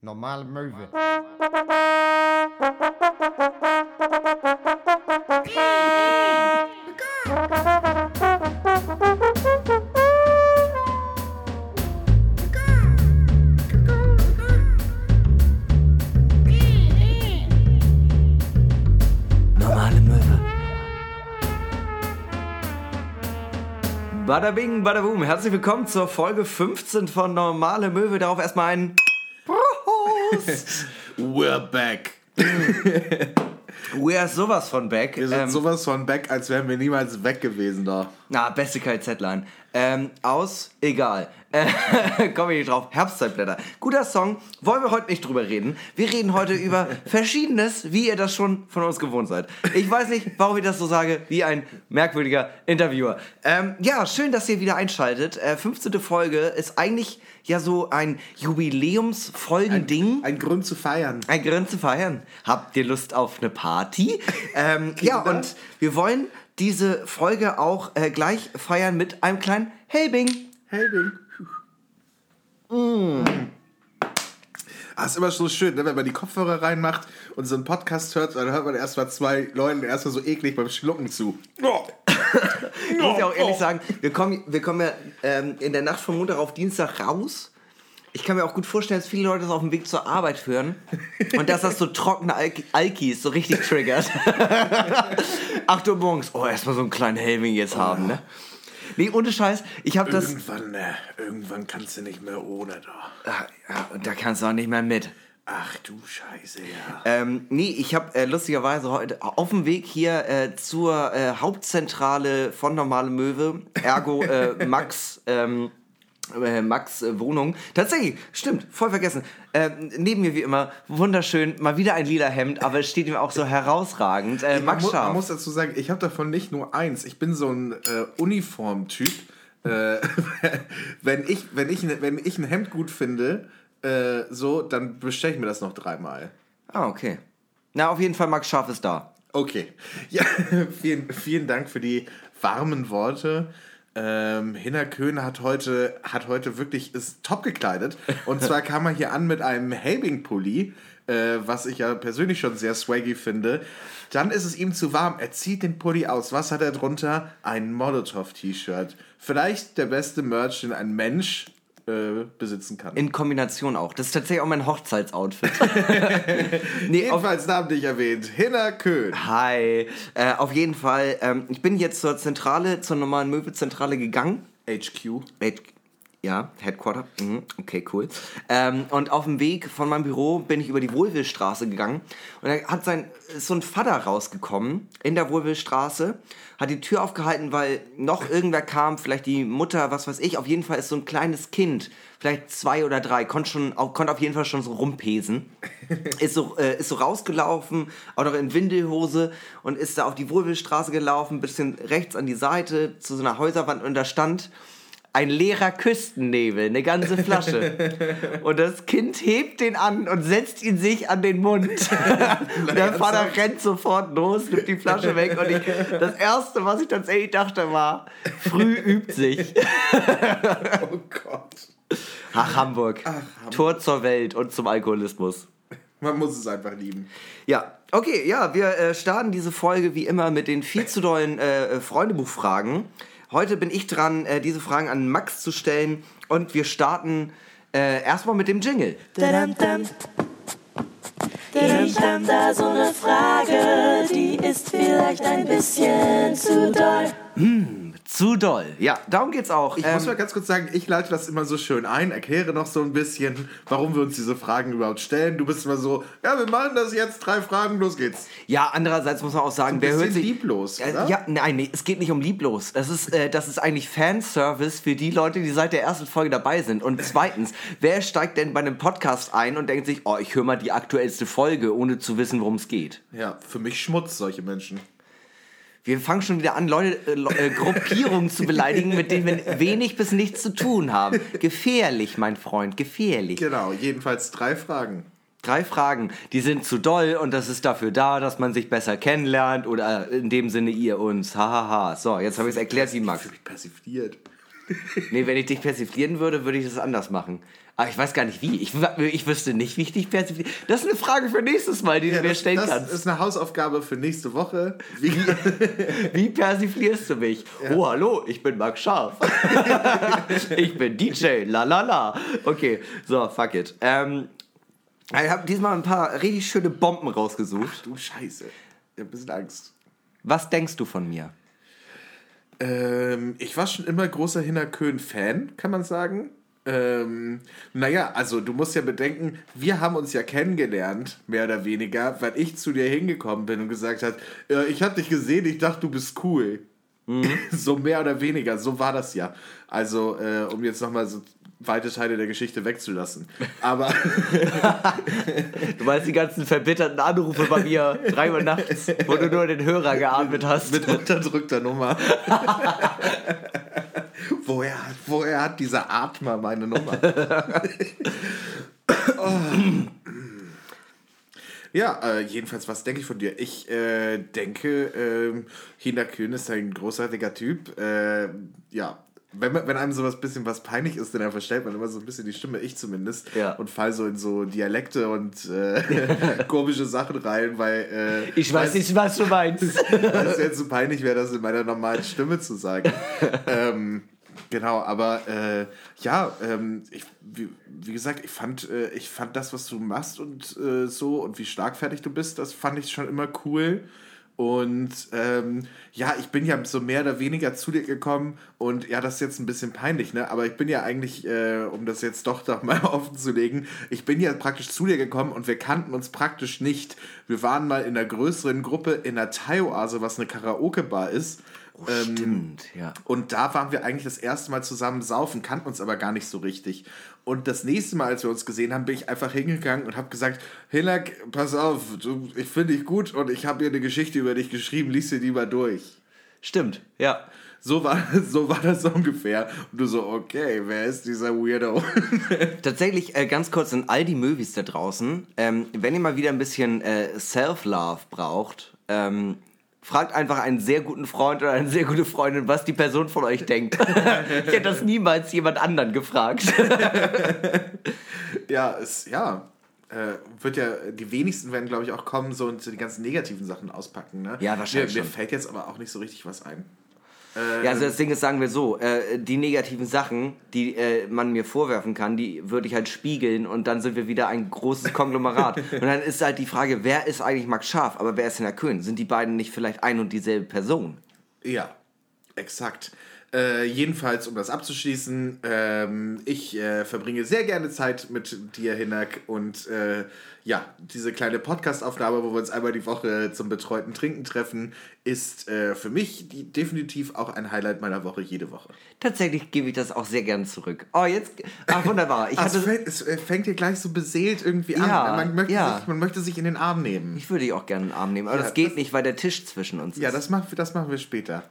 Normale Möwe. Normale Möwe. Bada bing, bada boom. Herzlich willkommen zur Folge 15 von Normale Möwe. Darauf erstmal ein. We're back. We are sowas von back. Wir sind Ähm, sowas von back, als wären wir niemals weg gewesen da. Na, beste KZ-Line. Ähm, aus, egal. Äh, Komme ich nicht drauf. Herbstzeitblätter. Guter Song. Wollen wir heute nicht drüber reden. Wir reden heute über Verschiedenes, wie ihr das schon von uns gewohnt seid. Ich weiß nicht, warum ich das so sage, wie ein merkwürdiger Interviewer. Ähm, ja, schön, dass ihr wieder einschaltet. Äh, 15. Folge ist eigentlich ja so ein Jubiläumsfolgending. Ein Grund zu feiern. Ein Grund zu feiern. Habt ihr Lust auf eine Party? ähm, ja, und wir wollen diese Folge auch äh, gleich feiern mit einem kleinen Helbing. Hey, Bing. Mm. Ah, ist immer so schön, ne? wenn man die Kopfhörer reinmacht und so einen Podcast hört, dann hört man erstmal zwei Leuten erstmal so eklig beim Schlucken zu. Ich muss ja auch ehrlich sagen, wir kommen, wir kommen ja ähm, in der Nacht von Montag auf Dienstag raus. Ich kann mir auch gut vorstellen, dass viele Leute das auf dem Weg zur Arbeit hören und dass das so trockene Al Alkis so richtig triggert. 8 Uhr morgens, oh, erstmal so einen kleinen Helming jetzt haben, ne? Nee, ohne Scheiß, ich habe das... Irgendwann, ne, irgendwann kannst du nicht mehr ohne da. Ah, Ja, und da kannst du auch nicht mehr mit. Ach du Scheiße, ja. Ähm, nee, ich habe äh, lustigerweise heute auf dem Weg hier äh, zur äh, Hauptzentrale von Normale Möwe, ergo äh, Max, ähm, äh, Max äh, Wohnung. Tatsächlich, stimmt, voll vergessen. Ähm, neben mir wie immer, wunderschön, mal wieder ein lila Hemd, aber es steht ihm auch so herausragend. Äh, man, Max mu man Scharf. muss dazu sagen, ich habe davon nicht nur eins. Ich bin so ein äh, Uniformtyp. Äh, wenn, ich, wenn, ich, ne- wenn ich ein Hemd gut finde, äh, so, dann bestelle ich mir das noch dreimal. Ah, okay. Na, auf jeden Fall, Max Scharf ist da. Okay. Ja, vielen, vielen Dank für die warmen Worte. Ähm, Hinner Köhn hat heute, hat heute wirklich ist top gekleidet. Und zwar kam er hier an mit einem Helbing-Pulli, äh, was ich ja persönlich schon sehr swaggy finde. Dann ist es ihm zu warm. Er zieht den Pulli aus. Was hat er drunter? Ein Molotow-T-Shirt. Vielleicht der beste Merch, den ein Mensch äh, besitzen kann. In Kombination auch. Das ist tatsächlich auch mein Hochzeitsoutfit. nee, Jedenfalls Namen nicht erwähnt. Hinner Köhn. Hi. Äh, auf jeden Fall, ähm, ich bin jetzt zur Zentrale, zur normalen Möbelzentrale gegangen. HQ. Head- Ja, Headquarter. Mhm, okay, cool. Ähm, und auf dem Weg von meinem Büro bin ich über die Wohlwillstraße gegangen. Und da hat sein, ist so ein Vater rausgekommen in der Wohlwillstraße, hat die Tür aufgehalten, weil noch irgendwer kam, vielleicht die Mutter, was weiß ich. Auf jeden Fall ist so ein kleines Kind, vielleicht zwei oder drei, konnte, schon, konnte auf jeden Fall schon so rumpesen. ist, so, äh, ist so rausgelaufen, auch noch in Windelhose und ist da auf die Wohlwillstraße gelaufen, bisschen rechts an die Seite zu so einer Häuserwand und da stand ein leerer Küstennebel, eine ganze Flasche. Und das Kind hebt den an und setzt ihn sich an den Mund. Und der Vater rennt sofort los, nimmt die Flasche weg. Und ich, das Erste, was ich tatsächlich dachte, war, früh übt sich. Oh Gott. Ach, Hamburg. Tor zur Welt und zum Alkoholismus. Man muss es einfach lieben. Ja, okay, ja, wir äh, starten diese Folge wie immer mit den viel zu dollen äh, Freundebuchfragen. Heute bin ich dran, äh, diese Fragen an Max zu stellen und wir starten äh, erstmal mit dem Jingle. Ich hab da so eine Frage, die ist vielleicht ein bisschen zu doll. Zu doll. Ja, darum geht's auch. Ich Ähm, muss mal ganz kurz sagen, ich leite das immer so schön ein, erkläre noch so ein bisschen, warum wir uns diese Fragen überhaupt stellen. Du bist immer so, ja, wir machen das jetzt, drei Fragen, los geht's. ja, andererseits muss man auch sagen, Ein wer hört sich lieblos, Äh, oder? ja, nein, nee, es geht nicht um lieblos. Das ist, äh, das ist eigentlich Fanservice für die Leute, die seit der ersten Folge dabei sind. Und zweitens, wer steigt denn bei einem Podcast ein und denkt sich, oh, ich höre mal die aktuellste Folge, ohne zu wissen, worum es geht? Ja, für mich Schmutz, solche Menschen. Wir fangen schon wieder an, Leute, äh, äh, Gruppierungen zu beleidigen, mit denen wir wenig bis nichts zu tun haben. Gefährlich, mein Freund, gefährlich. Genau, jedenfalls drei Fragen. Drei Fragen, die sind zu doll und das ist dafür da, dass man sich besser kennenlernt oder in dem Sinne ihr uns. Hahaha. So, jetzt habe ich es erklärt, wie Max. Ich persifliert. Nee, wenn ich dich persiflieren würde, würde ich das anders machen. Aber ich weiß gar nicht wie. Ich, ich wüsste nicht, wie ich dich persifliere. Das ist eine Frage für nächstes Mal, die du mir das, stellen das kannst. ist eine Hausaufgabe für nächste Woche. Wie, Wie persiflierst du mich? Oh, hallo, ich bin Max Scharf. ich bin DJ, la la la. Okay, so, fuck it. Ähm, ich habe diesmal ein paar richtig schöne Bomben rausgesucht. du Scheiße. Ich hab ein bisschen Angst. Was denkst du von mir? Ähm, ich war schon immer großer Hinnerkön-Fan, kann man sagen. Ähm, naja, also du musst ja bedenken, wir haben uns ja kennengelernt, mehr oder weniger, weil ich zu dir hingekommen bin und gesagt hat, äh, ich habe dich gesehen, ich dachte, du bist cool. so mehr oder weniger, so war das ja. Also, äh, um jetzt nochmal so weite Teile der Geschichte wegzulassen. Aber Du meinst die ganzen verbitterten Anrufe bei mir, 3 Uhr nachts, wo du nur den Hörer geatmet hast. mit unterdrückter Nummer. woher, woher hat dieser Atmer meine Nummer? oh. Ja, äh, jedenfalls, was denke ich von dir? Ich äh, denke, ähm, Hina Kühn ist ein großartiger Typ. Äh, ja, wenn, man, wenn einem sowas ein bisschen was peinlich ist, dann verstellt man immer so ein bisschen die Stimme, ich zumindest, Ja. und fall so in so Dialekte und äh, komische Sachen rein, weil äh, Ich weiß nicht, was du meinst. weil es jetzt so peinlich wäre, das in meiner normalen Stimme zu sagen. ähm, genau, aber äh, ja, ähm, ich, wie, wie gesagt, ich fand, äh, ich fand das, was du machst und äh, so und wie schlagfertig du bist, das fand ich schon immer cool. Und ähm, ja, ich bin ja so mehr oder weniger zu dir gekommen und ja, das ist jetzt ein bisschen peinlich, ne? Aber ich bin ja eigentlich, äh, um das jetzt doch doch mal offen zu legen, ich bin ja praktisch zu dir gekommen und wir kannten uns praktisch nicht. Wir waren mal in einer größeren Gruppe in der Thai-Oase, was eine Karaoke-Bar ist. Ähm, Stimmt, ja. Und da waren wir eigentlich das erste Mal zusammen saufen, kannten uns aber gar nicht so richtig. Und das nächste Mal, als wir uns gesehen haben, bin ich einfach hingegangen und habe gesagt, Hinak, pass auf, du, ich finde dich gut und ich habe hier eine Geschichte über dich geschrieben, lies dir die mal durch. Stimmt, ja. So war, so war das ungefähr. Und du so, okay, wer ist dieser Weirdo? Tatsächlich, äh, ganz kurz an all die Movies da draußen, ähm, wenn ihr mal wieder ein bisschen äh, Self-Love braucht, ähm, fragt einfach einen sehr guten Freund oder eine sehr gute Freundin, was die Person von euch denkt. ich hätte das niemals jemand anderen gefragt. ja, es, ja. Äh, wird ja, die wenigsten werden, glaube ich, auch kommen so und so die ganzen negativen Sachen auspacken. Ne? Ja, wahrscheinlich Mir, mir fällt jetzt aber auch nicht so richtig was ein. Ja, also das Ding ist, sagen wir so, äh, die negativen Sachen, die äh, man mir vorwerfen kann, die würde ich halt spiegeln und dann sind wir wieder ein großes Konglomerat. und dann ist halt die Frage, wer ist eigentlich Max Scharf, aber wer ist Herr Köhn? Sind die beiden nicht vielleicht ein und dieselbe Person? Ja, exakt. Äh, jedenfalls, um das abzuschließen, ähm, ich äh, verbringe sehr gerne Zeit mit dir, Hinak, und äh, ja, diese kleine Podcast-Aufnahme, wo wir uns einmal die Woche zum betreuten Trinken treffen, ist äh, für mich die, definitiv auch ein Highlight meiner Woche jede Woche. Tatsächlich gebe ich das auch sehr gern zurück. Oh, jetzt. Ach, wunderbar. Ich, Ah, es, hatte, fängt, es äh, fängt dir gleich so beseelt irgendwie an. Ja, man, möchte ja. sich, man möchte sich in den Arm nehmen. ich würde dich auch gerne in den Arm nehmen, aber Ja, das geht das- nicht, weil der Tisch zwischen uns Ja, ist. das machen, wir- das machen wir später.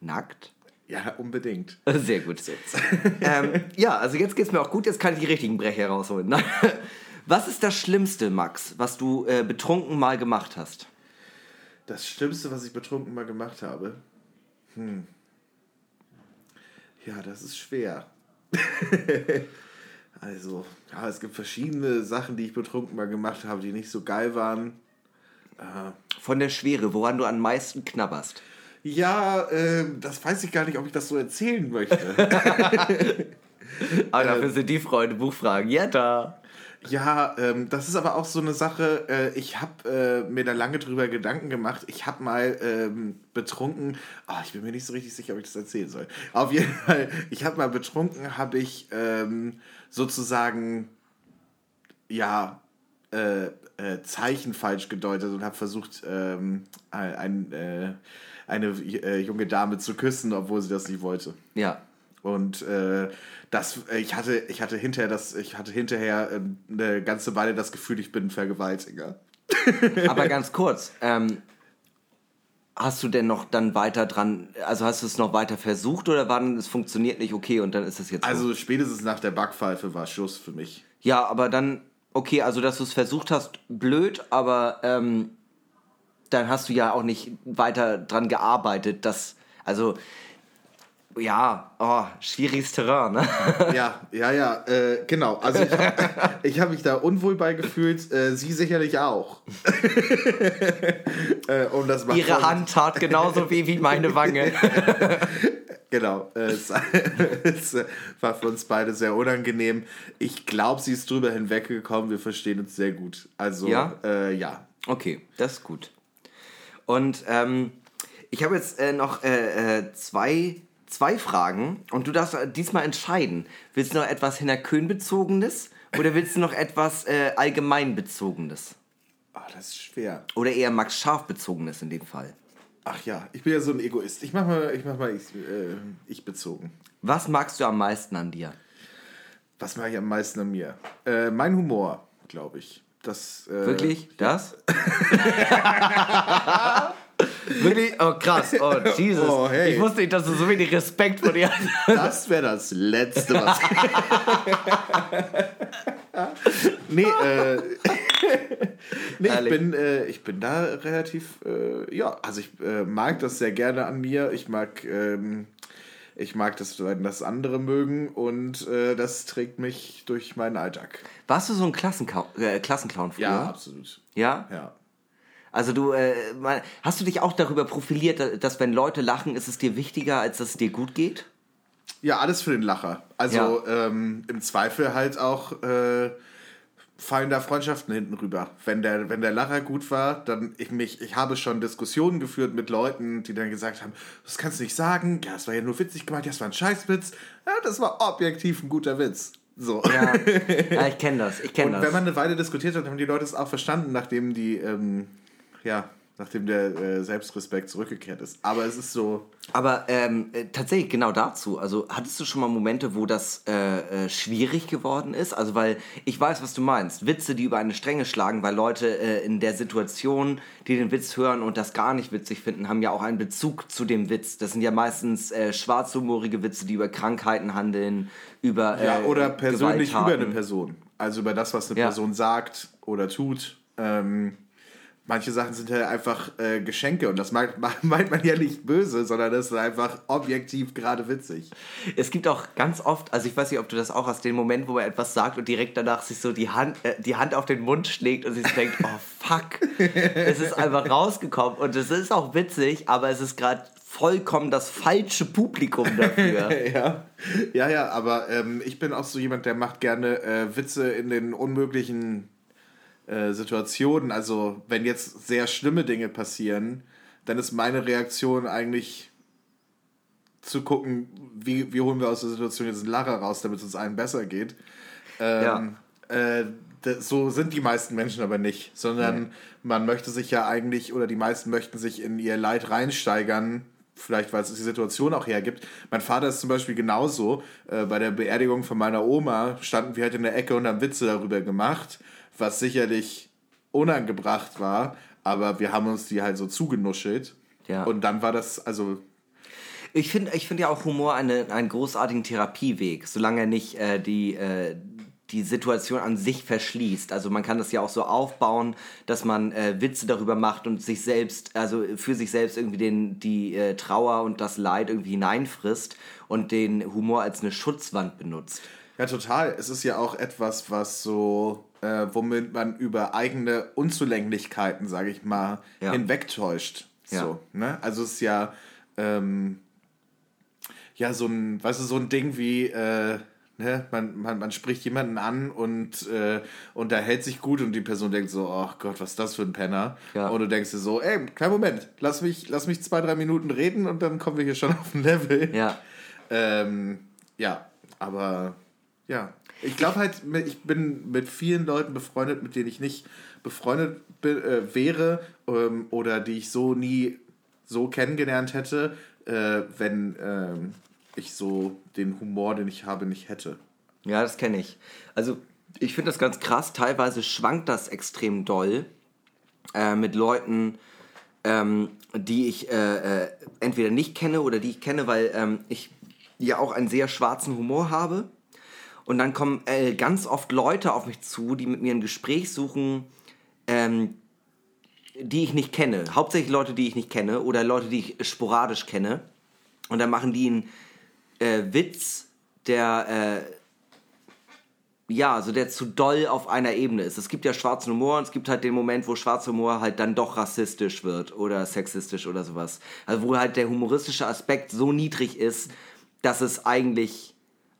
Nackt? Ja, unbedingt. Sehr gut. ähm, ja, also jetzt geht's mir auch gut, jetzt kann ich die richtigen Brecher rausholen. Was ist das Schlimmste, Max, was du äh, betrunken mal gemacht hast? Das Schlimmste, was ich betrunken mal gemacht habe. Hm. Ja, das ist schwer. also, ja, es gibt verschiedene Sachen, die ich betrunken mal gemacht habe, die nicht so geil waren. Von der Schwere, woran du am meisten knabberst. Ja, ähm, das weiß ich gar nicht, ob ich das so erzählen möchte. Aber dafür sind die Freunde Buchfragen. Ja, da. Ja, ähm, das ist aber auch so eine Sache, äh, ich habe äh, mir da lange drüber Gedanken gemacht. Ich habe mal ähm, betrunken, ah, ich bin mir nicht so richtig sicher, ob ich das erzählen soll. Auf jeden Fall, ich habe mal betrunken, habe ich ähm, sozusagen, ja, äh, äh, Zeichen falsch gedeutet und habe versucht, ähm, ein, ein, äh, eine äh, junge Dame zu küssen, obwohl sie das nicht wollte. Ja. Und äh, das, äh, ich hatte, ich hatte hinterher das, ich hatte hinterher äh, eine ganze Weile das Gefühl, ich bin ein Vergewaltiger. Aber ganz kurz, ähm, hast du denn noch dann weiter dran, also hast du es noch weiter versucht oder war dann, es funktioniert nicht, okay, und dann ist es jetzt so? Also spätestens nach der Backpfeife war Schuss für mich. Ja, aber dann, okay, also dass du es versucht hast, blöd, aber ähm, dann hast du ja auch nicht weiter dran gearbeitet, dass, also ja, oh, schwieriges Terrain, ne? Ja, ja, ja, äh, genau. Also ich, habe mich da unwohl bei gefühlt, äh, sie sicherlich auch. äh, um das mal Ihre vor- Hand tat genauso weh wie meine Wange. Genau, äh, es, es war für uns beide sehr unangenehm. Ich glaube, sie ist drüber hinweggekommen. Wir verstehen uns sehr gut. Also, Ja? Äh, ja. Okay, das ist gut. Und ähm, ich habe jetzt äh, noch äh, äh, zwei, zwei Fragen und du darfst äh, diesmal entscheiden. Willst du noch etwas Hinterkön-bezogenes oder willst du noch etwas äh, allgemeinbezogenes? Ah, das ist schwer. Oder eher Max Scharf-bezogenes in dem Fall? Ach ja, ich bin ja so ein Egoist. Ich mach mal, ich mach mal ich, äh, ich bezogen. Was magst du am meisten an dir? Was mache ich am meisten an mir? Äh, mein Humor, glaube ich. Das, äh, Wirklich? Das? Wirklich? Oh, krass. Oh, Jesus. Oh, hey. Ich wusste nicht, dass du so wenig Respekt vor dir hast. Das wäre das Letzte, was. nee, äh. nee, ich bin, äh, ich bin da relativ, äh, ja, also ich äh, mag das sehr gerne an mir. Ich mag, ähm, ich mag das, wenn das andere mögen und äh, das trägt mich durch meinen Alltag. Warst du so ein äh, Klassenclown früher? Ja, absolut. Ja? Ja. Also du, äh, hast du dich auch darüber profiliert, dass wenn Leute lachen, ist es dir wichtiger, als dass es dir gut geht? Ja, alles für den Lacher. Also ähm, im Zweifel halt auch äh, fallen da Freundschaften hinten rüber. Wenn der, wenn der Lacher gut war, dann ich mich, ich habe schon Diskussionen geführt mit Leuten, die dann gesagt haben, das kannst du nicht sagen, ja, das war ja nur witzig gemeint, ja, das war ein Scheißwitz. Ja, das war objektiv ein guter Witz. So. Ja, ja ich kenne das, ich kenne Und das. wenn man eine Weile diskutiert hat, haben die Leute es auch verstanden, nachdem die, ähm, ja, nachdem der äh, Selbstrespekt zurückgekehrt ist. Aber es ist so, Aber ähm, äh, tatsächlich genau dazu. Also hattest du schon mal Momente, wo das äh, äh, schwierig geworden ist? Also weil ich weiß, was du meinst. Witze, die über eine Stränge schlagen, weil Leute äh, in der Situation, die den Witz hören und das gar nicht witzig finden, haben ja auch einen Bezug zu dem Witz. Das sind ja meistens äh, schwarzhumorige Witze, die über Krankheiten handeln, über Ja, oder persönlich über eine Person. Also über das, was eine Ja. Person sagt oder tut. Ähm, manche Sachen sind ja einfach äh, Geschenke und das meint, meint man ja nicht böse, sondern das ist einfach objektiv gerade witzig. Es gibt auch ganz oft, also ich weiß nicht, ob du das auch hast, den Moment, wo man etwas sagt und direkt danach sich so die Hand, äh, die Hand auf den Mund schlägt und sich so denkt, oh fuck, es ist einfach rausgekommen und es ist auch witzig, aber es ist gerade vollkommen das falsche Publikum dafür. Ja, ja, ja aber ähm, ich bin auch so jemand, der macht gerne äh, Witze in den unmöglichen äh, Situationen. Also wenn jetzt sehr schlimme Dinge passieren, dann ist meine Reaktion eigentlich zu gucken, wie, wie holen wir aus der Situation jetzt einen Lacher raus, damit es uns allen besser geht. Ähm, äh, d- so sind die meisten Menschen aber nicht, sondern man möchte sich ja eigentlich, oder die meisten möchten sich in ihr Leid reinsteigern, vielleicht weil es die Situation auch hergibt. Mein Vater ist zum Beispiel genauso. Äh, bei der Beerdigung von meiner Oma standen wir halt in der Ecke und haben Witze darüber gemacht, was sicherlich unangebracht war, aber wir haben uns die halt so zugenuschelt. Ja. Und dann war das, also Ich finde ich find ja auch Humor eine, einen großartigen Therapieweg, solange er nicht äh, die, äh, die Situation an sich verschließt. Also man kann das ja auch so aufbauen, dass man äh, Witze darüber macht und sich selbst, also für sich selbst irgendwie den, die äh, Trauer und das Leid irgendwie hineinfrisst und den Humor als eine Schutzwand benutzt. Ja, total. Es ist ja auch etwas, was so, äh, womit man über eigene Unzulänglichkeiten, sage ich mal, Ja. hinwegtäuscht. Ja. So, ne? Also es ist ja, ähm, ja, so ein, weißt du, so ein Ding wie, äh, ne, man, man, man spricht jemanden an und äh, unterhält sich gut und die Person denkt so, oh Gott, was ist das für ein Penner? Ja. Und du denkst dir so, ey, kleinen Moment, lass mich, lass mich zwei, drei Minuten reden und dann kommen wir hier schon auf ein Level. Ja. Ähm, ja, aber ja. Ich glaube halt, ich bin mit vielen Leuten befreundet, mit denen ich nicht befreundet bin, äh, wäre ähm, oder die ich so nie so kennengelernt hätte, äh, wenn ähm, ich so den Humor, den ich habe, nicht hätte. Ja, das kenne ich. Also, ich finde das ganz krass. Teilweise schwankt das extrem doll äh, mit Leuten, ähm, die ich äh, äh, entweder nicht kenne oder die ich kenne, weil ähm, ich ja auch einen sehr schwarzen Humor habe. Und dann kommen äh, ganz oft Leute auf mich zu, die mit mir ein Gespräch suchen, ähm, die ich nicht kenne. Hauptsächlich Leute, die ich nicht kenne oder Leute, die ich sporadisch kenne. Und dann machen die einen äh, Witz, der äh, ja, also der zu doll auf einer Ebene ist. Es gibt ja schwarzen Humor und es gibt halt den Moment, wo schwarzer Humor halt dann doch rassistisch wird oder sexistisch oder sowas. Also wo halt der humoristische Aspekt so niedrig ist, dass es eigentlich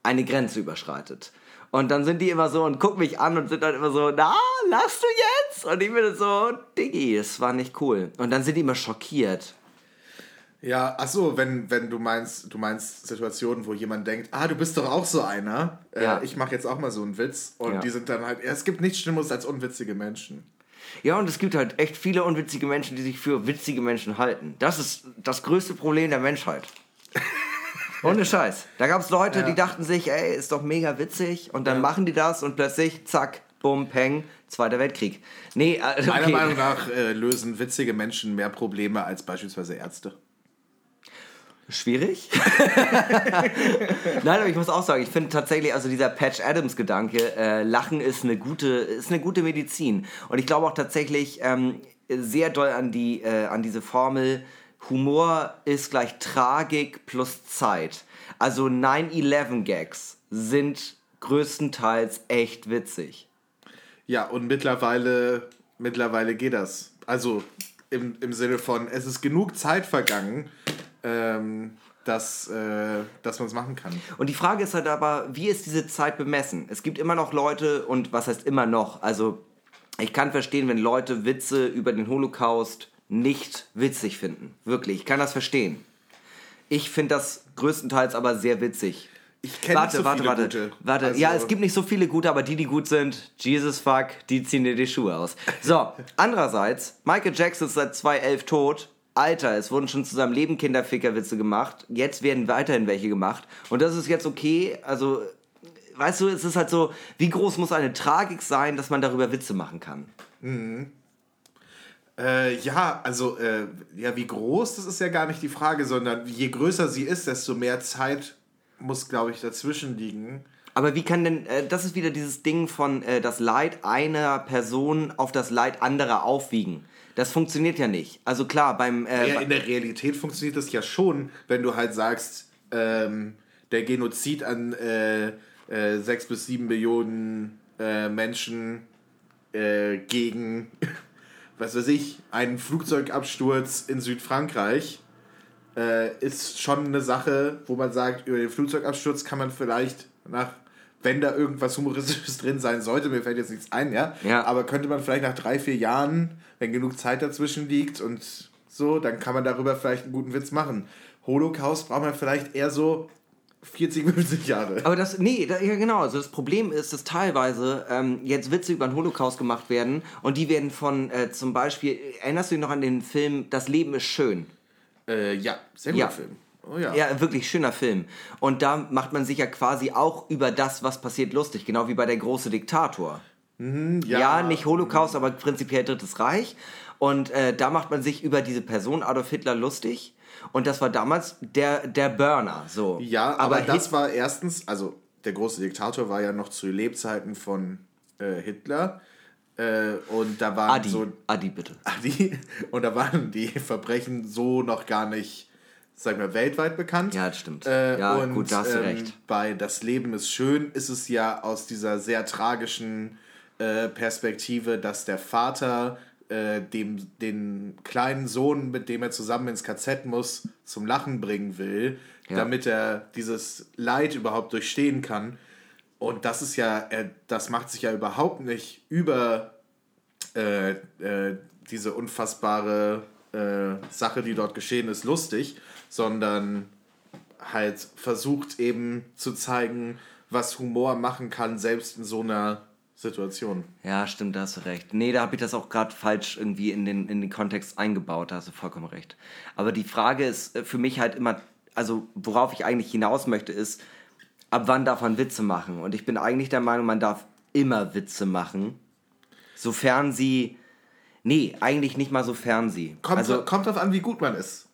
eine Grenze überschreitet. Und dann sind die immer so und gucken mich an und sind dann immer so, na, lachst du jetzt? Und ich bin so, Diggi, das war nicht cool. Und dann sind die immer schockiert. Ja, ach so, wenn, wenn du meinst, du meinst Situationen, wo jemand denkt, ah, du bist doch auch so einer. Äh, Ja. Ich mache jetzt auch mal so einen Witz. Und Ja. die sind dann halt, ja, es gibt nichts Schlimmeres als unwitzige Menschen. Ja, und es gibt halt echt viele unwitzige Menschen, die sich für witzige Menschen halten. Das ist das größte Problem der Menschheit. Ohne Scheiß. Da gab es Leute, Ja. die dachten sich, ey, ist doch mega witzig. Und dann machen die das und plötzlich, zack, bumm, peng, Zweiter Weltkrieg. Nee, äh, Meiner okay. Meinung nach äh, lösen witzige Menschen mehr Probleme als beispielsweise Ärzte. Schwierig? Nein, aber ich muss auch sagen, ich finde tatsächlich, also dieser Patch Adams-Gedanke, äh, Lachen ist eine gute, ist eine gute Medizin. Und ich glaube auch tatsächlich ähm, sehr doll an die, äh, an diese Formel, Humor ist gleich Tragik plus Zeit. Also 9-11-Gags sind größtenteils echt witzig. Ja, und mittlerweile, mittlerweile geht das. Also im, im Sinne von, es ist genug Zeit vergangen, ähm, dass, äh, dass man es machen kann. Und die Frage ist halt aber, wie ist diese Zeit bemessen? Es gibt immer noch Leute, und was heißt immer noch? Also, ich kann verstehen, wenn Leute Witze über den Holocaust nicht witzig finden. Wirklich, ich kann das verstehen. Ich finde das größtenteils aber sehr witzig. Ich kenne nicht so warte, viele warte, gute. warte. Also- Ja, es gibt nicht so viele gute, aber die, die gut sind, Jesus fuck, die ziehen dir die Schuhe aus. So, andererseits, Michael Jackson ist seit 2011 tot. Alter, es wurden schon zu seinem Leben Kinderfickerwitze gemacht. Jetzt werden weiterhin welche gemacht. Und das ist jetzt okay. Also, weißt du, es ist halt so, wie groß muss eine Tragik sein, dass man darüber Witze machen kann? Äh, ja, also, äh, ja, wie groß, das ist ja gar nicht die Frage, sondern je größer sie ist, desto mehr Zeit muss, glaube ich, dazwischen liegen. Aber wie kann denn, äh, das ist wieder dieses Ding von äh, das Leid einer Person auf das Leid anderer aufwiegen. Das funktioniert ja nicht. Also klar, beim... Äh, Ja, in der Realität funktioniert das ja schon, wenn du halt sagst, ähm, der Genozid an äh, äh, sechs bis sieben Millionen Menschen gegen, was weiß ich, einen Flugzeugabsturz in Südfrankreich äh, ist schon eine Sache, wo man sagt, über den Flugzeugabsturz kann man vielleicht nach, wenn da irgendwas Humoristisches drin sein sollte, mir fällt jetzt nichts ein, ja, Ja. aber könnte man vielleicht nach drei, vier Jahren, wenn genug Zeit dazwischen liegt und so, dann kann man darüber vielleicht einen guten Witz machen. Holocaust braucht man vielleicht eher so 40, 50 Jahre. Aber das, nee, da, ja genau, also das Problem ist, dass teilweise ähm, jetzt Witze über den Holocaust gemacht werden und die werden von äh, zum Beispiel, erinnerst du dich noch an den Film Das Leben ist schön? Äh, ja, sehr guter Ja. Film. Oh ja. Ja, wirklich schöner Film. Und da macht man sich ja quasi auch über das, was passiert, lustig, genau wie bei der große Diktator. Ja, nicht Holocaust, aber prinzipiell Drittes Reich. Und äh, da macht man sich über diese Person Adolf Hitler lustig. Und das war damals der, der Burner. So. Ja, aber, das Hit- war erstens, also der große Diktator war ja noch zu Lebzeiten von äh, Hitler. Äh, und da waren Adi, so Adi bitte. Adi, und da waren die Verbrechen so noch gar nicht, sag mal, weltweit bekannt. Ja, das stimmt. Äh, Ja, und, gut, da hast du ähm, recht. Bei Das Leben ist schön ist es ja aus dieser sehr tragischen äh, Perspektive, dass der Vater äh, dem, den kleinen Sohn, mit dem er zusammen ins KZ muss, zum Lachen bringen will, Ja. damit er dieses Leid überhaupt durchstehen kann. Und das ist ja, er, das macht sich ja überhaupt nicht über äh, äh, diese unfassbare äh, Sache, die dort geschehen ist, lustig, sondern halt versucht eben zu zeigen, was Humor machen kann, selbst in so einer Situation. Ja, stimmt, da hast du recht. Nee, da habe ich das auch gerade falsch irgendwie in den, in den Kontext eingebaut, da hast du vollkommen recht. Aber die Frage ist äh, für mich halt immer, also worauf ich eigentlich hinaus möchte, ist, ab wann darf man Witze machen? Und ich bin eigentlich der Meinung, man darf immer Witze machen, sofern sie. Nee, eigentlich nicht mal sofern sie. Kommt, also, kommt drauf an, wie gut man ist.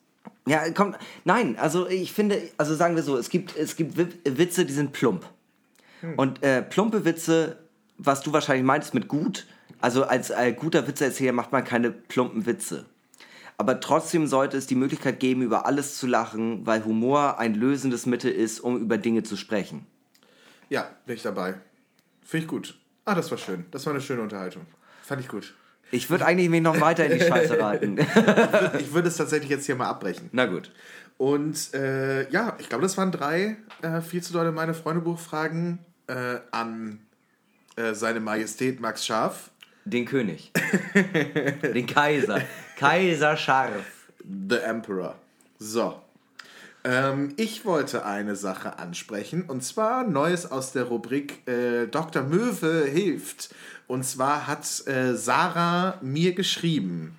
ja, kommt. Nein, also ich finde, also sagen wir so, es gibt, es gibt Wi- Witze, die sind plump. Und äh, plumpe Witze, was du wahrscheinlich meintest mit gut, also als äh, guter Witzeerzähler macht man keine plumpen Witze. Aber trotzdem sollte es die Möglichkeit geben, über alles zu lachen, weil Humor ein lösendes Mittel ist, um über Dinge zu sprechen. Ja, bin ich dabei. Finde ich gut. Ah, das war schön. Das war eine schöne Unterhaltung. Fand ich gut. Ich würde eigentlich mich noch weiter in die Scheiße reiten. Ich würde es tatsächlich jetzt hier mal abbrechen. Na gut. Und äh, ja, ich glaube, das waren drei äh, viel zu dolle meine Freundebuchfragen äh, an äh, seine Majestät Max Scharf. Den König. Den Kaiser. Kaiser Scharf. The Emperor. So. Ähm, ich wollte eine Sache ansprechen und zwar Neues aus der Rubrik äh, Dr. Möwe hilft. Und zwar hat äh, Sarah mir geschrieben: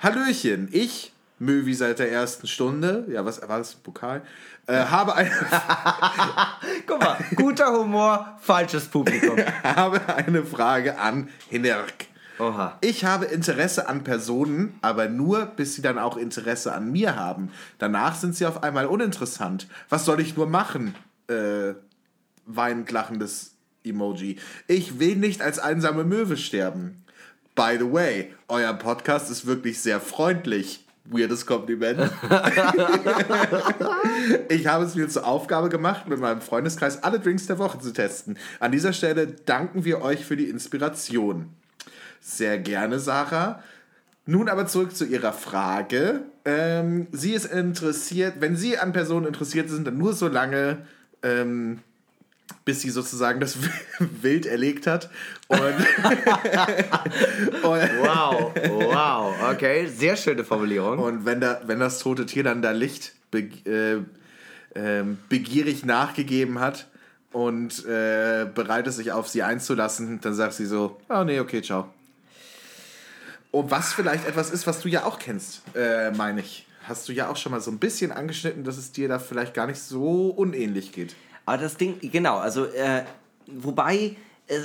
Hallöchen, ich, Möwi seit der ersten Stunde, ja, was war das? Pokal? Äh, habe, eine, Guck mal, guter Humor, falsches Publikum. habe eine Frage an Hinerk. Oha. Ich habe Interesse an Personen, aber nur, bis sie dann auch Interesse an mir haben. Danach sind sie auf einmal uninteressant. Was soll ich nur machen? Äh, weinend lachendes Emoji. Ich will nicht als einsame Möwe sterben. By the way, euer Podcast ist wirklich sehr freundlich. Weirdes Kompliment. ich habe es mir zur Aufgabe gemacht, mit meinem Freundeskreis alle Drinks der Woche zu testen. An dieser Stelle danken wir euch für die Inspiration. Sehr gerne, Sarah. Nun aber zurück zu Ihrer Frage. Ähm, sie ist interessiert, wenn Sie an Personen interessiert sind, dann nur so lange, ähm, bis sie sozusagen das Wild erlegt hat. Und, Wow, wow, okay, sehr schöne Formulierung. und wenn, da, wenn das tote Tier dann da Licht be äh, ähm, begierig nachgegeben hat und äh, bereit ist, sich auf sie einzulassen, dann sagt sie so, oh nee, okay, ciao. Und was vielleicht etwas ist, was du ja auch kennst, äh, meine ich. Hast du ja auch schon mal so ein bisschen angeschnitten, dass es dir da vielleicht gar nicht so unähnlich geht. Aber das Ding, genau, also, äh, wobei, äh,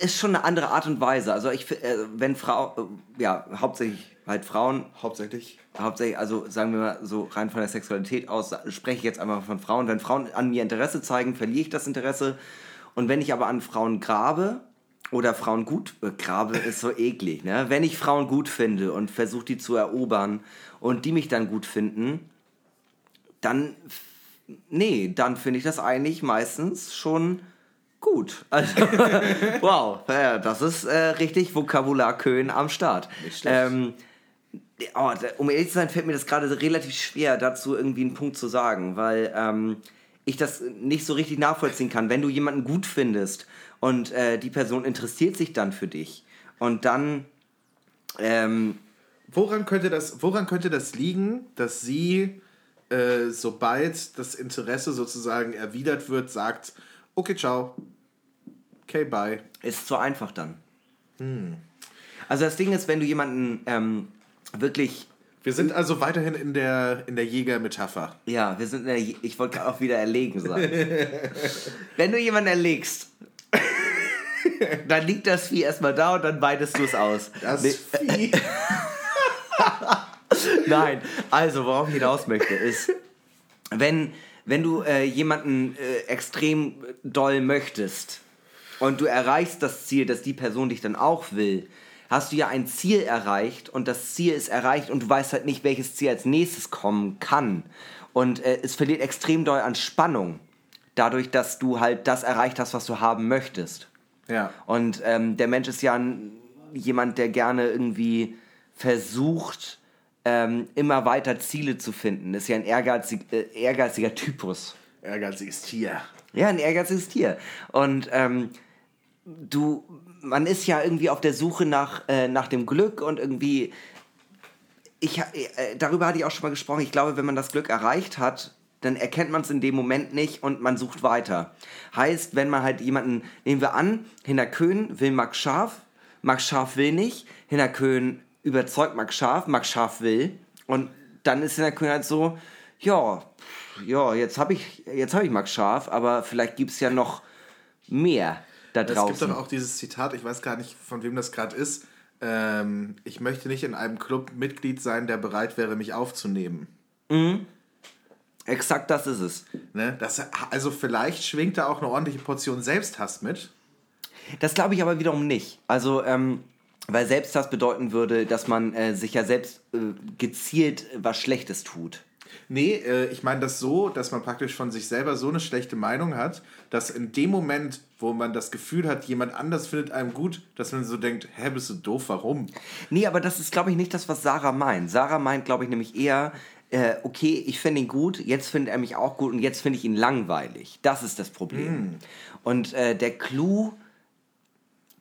ist schon eine andere Art und Weise. Also, ich, äh, wenn Frau, äh, ja, hauptsächlich halt Frauen, Hauptsächlich. hauptsächlich, also sagen wir mal so rein von der Sexualität aus, spreche ich jetzt einmal von Frauen. Wenn Frauen an mir Interesse zeigen, verliere ich das Interesse. Und wenn ich aber an Frauen grabe oder Frauen gut äh, grabe, ist so eklig, ne? Wenn ich Frauen gut finde und versuche die zu erobern und die mich dann gut finden, dann nee, dann finde ich das eigentlich meistens schon gut. Also, wow, das ist äh, richtig Vokabularköhn am Start. Ähm, oh, um ehrlich zu sein, fällt mir das gerade relativ schwer, dazu irgendwie einen Punkt zu sagen, weil ähm, ich das nicht so richtig nachvollziehen kann. Wenn du jemanden gut findest und äh, die Person interessiert sich dann für dich und dann ähm, Woran könnte das, woran könnte das liegen, dass sie, äh, sobald das Interesse sozusagen erwidert wird, sagt, okay, ciao, okay, bye. ist zu einfach dann. Also das Ding ist, wenn du jemanden ähm, wirklich Wir sind also weiterhin in der, in der Jäger-Metapher. Ja, wir sind in der, ich wollte gerade auch wieder erlegen sagen. Wenn du jemanden erlegst, dann liegt das Vieh erstmal da und dann weidest du es aus. Das Vieh. Nein, also worauf ich hinaus möchte, ist, wenn, wenn du äh, jemanden äh, extrem doll möchtest und du erreichst das Ziel, dass die Person dich dann auch will, hast du ja ein Ziel erreicht und das Ziel ist erreicht und du weißt halt nicht, welches Ziel als nächstes kommen kann. Und äh, es verliert extrem doll an Spannung, dadurch, dass du halt das erreicht hast, was du haben möchtest. Ja. Und ähm, der Mensch ist ja ein, jemand, der gerne irgendwie versucht, ähm, immer weiter Ziele zu finden. Ist ja ein ehrgeizig, äh, ehrgeiziger Typus. Ehrgeiziges Tier. Ja, ein ehrgeiziges Tier. Und ähm, du, man ist ja irgendwie auf der Suche nach, äh, nach dem Glück und irgendwie. Ich, äh, darüber hatte ich auch schon mal gesprochen. Ich glaube, wenn man das Glück erreicht hat, dann erkennt man es in dem Moment nicht und man sucht weiter. Heißt, wenn man halt jemanden, nehmen wir an, Hinner Köhn will Max Scharf, Max Scharf will nicht, Hinner Köhn überzeugt Max Scharf, Max Scharf will und dann ist Hinner Köhn halt so, ja, ja, jetzt habe ich, jetzt habe ich Max Scharf, aber vielleicht gibt es ja noch mehr da Es gibt draußen. doch auch dieses Zitat, ich weiß gar nicht, von wem das gerade ist. Ähm, ich möchte nicht in einem Club Mitglied sein, der bereit wäre, mich aufzunehmen. Exakt das ist es. Ne? Das, also vielleicht schwingt da auch eine ordentliche Portion Selbsthass mit. Das glaube ich aber wiederum nicht. Also, ähm, Weil Selbsthass bedeuten würde, dass man äh, sich ja selbst äh, gezielt was Schlechtes tut. Nee, äh, ich meine das so, dass man praktisch von sich selber so eine schlechte Meinung hat, dass in dem Moment, wo man das Gefühl hat, jemand anders findet einem gut, dass man so denkt, hä, bist du doof, warum? Nee, aber das ist, glaube ich, nicht das, was Sarah meint. Sarah meint, glaube ich, nämlich eher, äh, okay, ich finde ihn gut, jetzt findet er mich auch gut und jetzt finde ich ihn langweilig. Das ist das Problem. Und äh, der Clou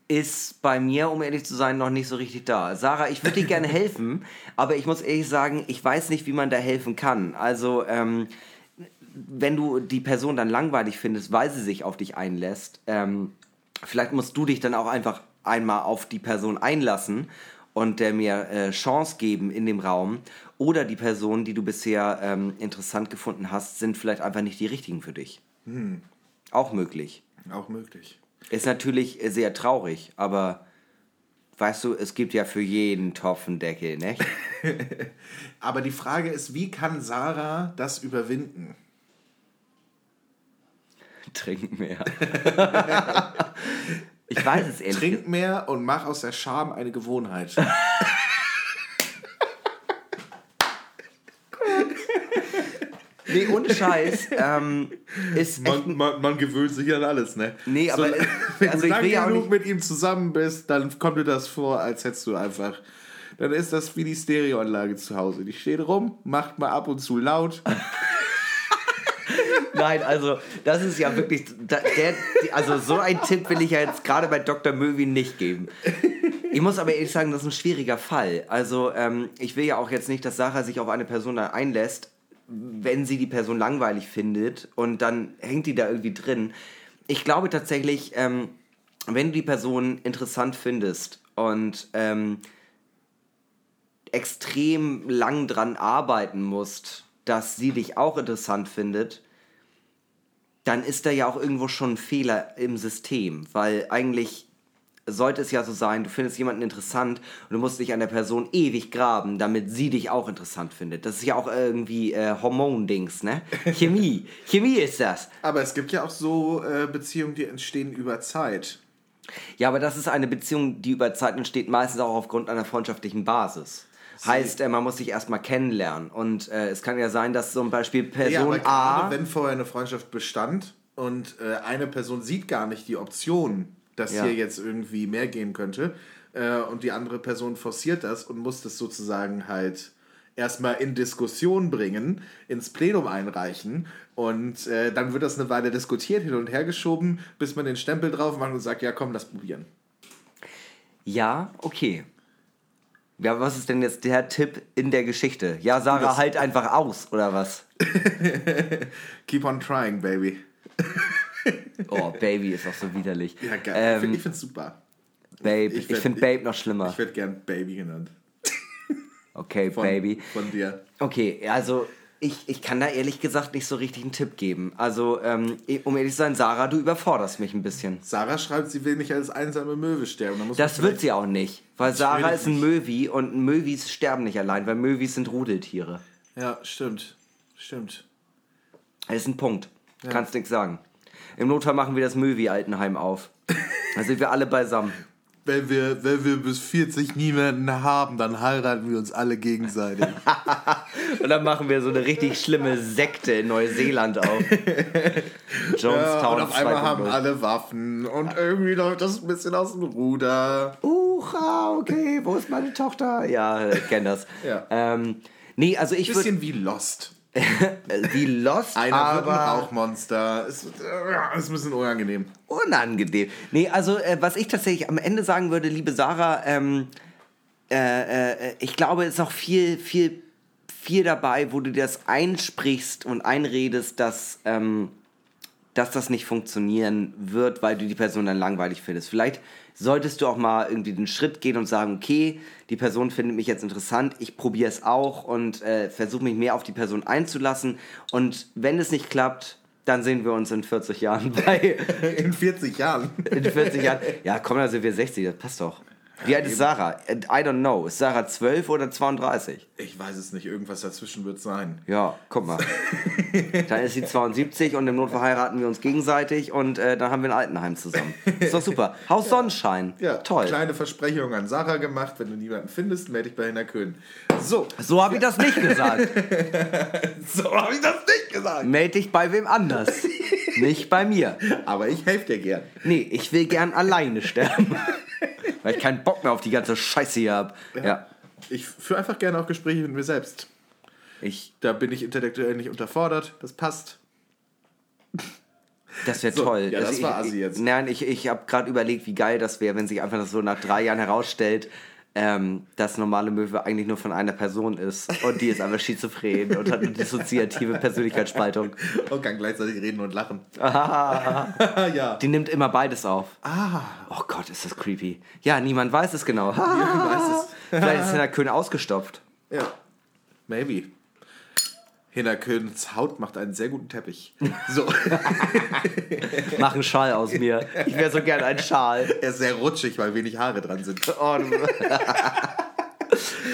ist bei mir, um ehrlich zu sein, noch nicht so richtig da. Sarah, ich würde dir gerne helfen, aber ich muss ehrlich sagen, ich weiß nicht, wie man da helfen kann. Also, ähm, wenn du die Person dann langweilig findest, weil sie sich auf dich einlässt, ähm, vielleicht musst du dich dann auch einfach einmal auf die Person einlassen und der mir äh, Chance geben in dem Raum. Oder die Personen, die du bisher ähm, interessant gefunden hast, sind vielleicht einfach nicht die richtigen für dich. Auch möglich. Auch möglich. Ist natürlich sehr traurig, aber weißt du, es gibt ja für jeden Topf einen Deckel, ne? Aber die Frage ist, wie kann Sarah das überwinden? Trink mehr. ich weiß es ehrlich Trink mehr und mach aus der Scham eine Gewohnheit. Nee, ohne Scheiß. Ähm, ist Man, man, man gewöhnt sich an alles, ne? Nee, aber, So, äh, wenn also du auch genug nicht- mit ihm zusammen bist, dann kommt dir das vor, als hättest du einfach. Dann ist das wie die Stereoanlage zu Hause. Die steht rum, macht mal ab und zu laut. Nein, also das ist ja wirklich, da- der, also so einen Tipp will ich ja jetzt gerade bei Dr. Möwi nicht geben. Ich muss aber ehrlich sagen, das ist ein schwieriger Fall. Also ähm, ich will ja auch jetzt nicht, dass Sarah sich auf eine Person dann einlässt, wenn sie die Person langweilig findet und dann hängt die da irgendwie drin. Ich glaube tatsächlich, ähm, wenn du die Person interessant findest und ähm, extrem lang dran arbeiten musst, dass sie dich auch interessant findet, dann ist da ja auch irgendwo schon ein Fehler im System, weil eigentlich sollte es ja so sein, du findest jemanden interessant und du musst dich an der Person ewig graben, damit sie dich auch interessant findet. Das ist ja auch irgendwie äh, Hormondings, ne? Chemie. Chemie ist das. Aber es gibt ja auch so äh, Beziehungen, die entstehen über Zeit. Ja, aber das ist eine Beziehung, die über Zeit entsteht, meistens auch aufgrund einer freundschaftlichen Basis. Heißt, äh, man muss sich erstmal kennenlernen. Und äh, es kann ja sein, dass zum Beispiel Person Ja, aber A. wenn vorher eine Freundschaft bestand und äh, eine Person sieht gar nicht die Option, dass Ja. hier jetzt irgendwie mehr gehen könnte äh, und die andere Person forciert das und muss das sozusagen halt erstmal in Diskussion bringen, ins Plenum einreichen und äh, dann wird das eine Weile diskutiert, hin und her geschoben, bis man den Stempel drauf macht und sagt, ja komm, lass probieren. Ja, okay. Ja, was ist denn jetzt der Tipp in der Geschichte? Ja, Sarah, Das- halt einfach aus, oder was? Keep on trying, baby. Oh, Baby ist auch so widerlich. Ja, geil. Ähm, ich find- ich find's super. Babe, ich ich, finde Babe noch schlimmer. Ich werde gern Baby genannt. Okay, Von, Baby. Von dir. Okay, also ich, ich kann da ehrlich gesagt nicht so richtig einen Tipp geben. Also, ähm, um ehrlich zu sein, Sarah, du überforderst mich ein bisschen. Sarah schreibt, sie will nicht als einsame Möwe sterben. Das wird sie auch nicht, weil Sarah ist ein Möwi und Möwis sterben nicht allein, weil Möwis sind Rudeltiere. Ja, stimmt. Stimmt. Das ist ein Punkt. Kannst nichts sagen. Im Notfall machen wir das Möwi-Altenheim auf. Da sind wir alle beisammen. Wenn wir, wenn wir bis 40 niemanden haben, dann heiraten wir uns alle gegenseitig. Und dann machen wir so eine richtig schlimme Sekte in Neuseeland auf. ja, Jonestown und auf einmal haben 2.0. alle Waffen und irgendwie läuft das ein bisschen aus dem Ruder. Ucha, okay, wo ist meine Tochter? Ja, ich kenne das. Ja. Ähm, nee, also ich Bisschen wie Lost. wie Lost, Einer aber Rauchmonster. Ist, äh, ist ein bisschen unangenehm. unangenehm. Nee, also äh, was ich tatsächlich am Ende sagen würde, liebe Sarah, ähm, äh, äh, ich glaube, es ist noch viel, viel, viel dabei, wo du dir das einsprichst und einredest, dass, ähm, dass das nicht funktionieren wird, weil du die Person dann langweilig findest. Vielleicht solltest du auch mal irgendwie den Schritt gehen und sagen, okay, die Person findet mich jetzt interessant, ich probiere es auch und äh, versuche mich mehr auf die Person einzulassen. Und wenn es nicht klappt, dann sehen wir uns in 40 Jahren bei. In 40 Jahren. In 40 Jahren. Ja, komm, da sind wir 60, das passt doch. Wie alt ist Sarah? I don't know. Ist Sarah 12 oder 32? Ich weiß es nicht, irgendwas dazwischen wird sein. Ja, guck mal. dann ist sie 72 und im Notfall heiraten wir uns gegenseitig und äh, dann haben wir ein Altenheim zusammen. Ist doch super. Haus Sonnenschein. Ja, Toll. Kleine Versprechung an Sarah gemacht. Wenn du niemanden findest, melde dich bei Hinner Köhn. So, So habe ich das nicht gesagt. so habe ich das nicht gesagt. Meld dich bei wem anders. nicht bei mir. Aber ich helfe dir gern. Nee, ich will gern alleine sterben. Weil ich keinen Bock mehr auf die ganze Scheiße hier hab. Ja. Ich führe einfach gerne auch Gespräche mit mir selbst. Ich, Da bin ich intellektuell nicht unterfordert. Das passt. das wäre So, toll. ja, das Also war ich, Assi jetzt. Nein, ich, ich habe gerade überlegt, wie geil das wäre, wenn sich einfach das so nach drei Jahren herausstellt, ähm, dass normale Möwe eigentlich nur von einer Person ist. Und die ist einfach schizophren und hat eine dissoziative Persönlichkeitsspaltung. Und kann gleichzeitig reden und lachen. ja. Die nimmt immer beides auf. Ah. Oh Gott, ist das creepy. Ja, niemand weiß es genau. weiß es. Vielleicht ist der Köhn ausgestopft. Ja. Maybe. Hinner Köhns Haut macht einen sehr guten Teppich. So. Mach einen Schal aus mir. Ich wäre so gern ein Schal. er ist sehr rutschig, weil wenig Haare dran sind. Oh,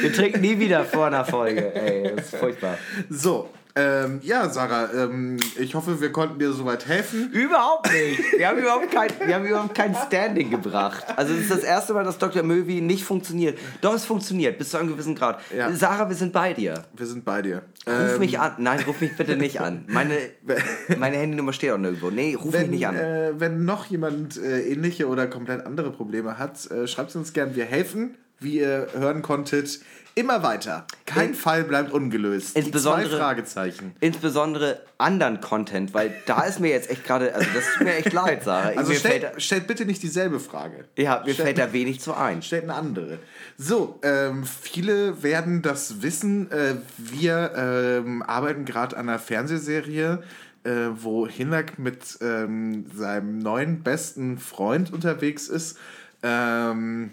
Wir trinken nie wieder vor einer Folge. Ey, das ist furchtbar. So. Ähm, ja, Sarah, ähm, ich hoffe, wir konnten dir soweit helfen. Überhaupt nicht. Wir haben überhaupt kein, wir haben überhaupt kein Standing gebracht. Also es ist das erste Mal, dass Dr. Möwi nicht funktioniert. Doch, es funktioniert, bis zu einem gewissen Grad. Ja. Sarah, wir sind bei dir. Wir sind bei dir. Ruf Ähm, mich an. Nein, ruf mich bitte nicht an. Meine, meine Handynummer steht auch nirgendwo. Nee, ruf mich Wenn, nicht an. äh, wenn noch jemand äh, ähnliche oder komplett andere Probleme hat, äh, schreibt es uns gern. Wir helfen, wie ihr hören konntet, immer weiter. Kein In- Fall bleibt ungelöst. Insbesondere- zwei Fragezeichen. Insbesondere anderen Content, weil da ist mir jetzt echt gerade, also das tut mir echt leid, Sarah. Also mir fällt, stellt, stellt bitte nicht dieselbe Frage. da, ja, mir stellt- fällt da wenig zu ein. Stellt eine andere. So, ähm, viele werden das wissen. Äh, wir ähm, arbeiten gerade an einer Fernsehserie, äh, wo Hinak mit ähm, seinem neuen besten Freund unterwegs ist. Ähm,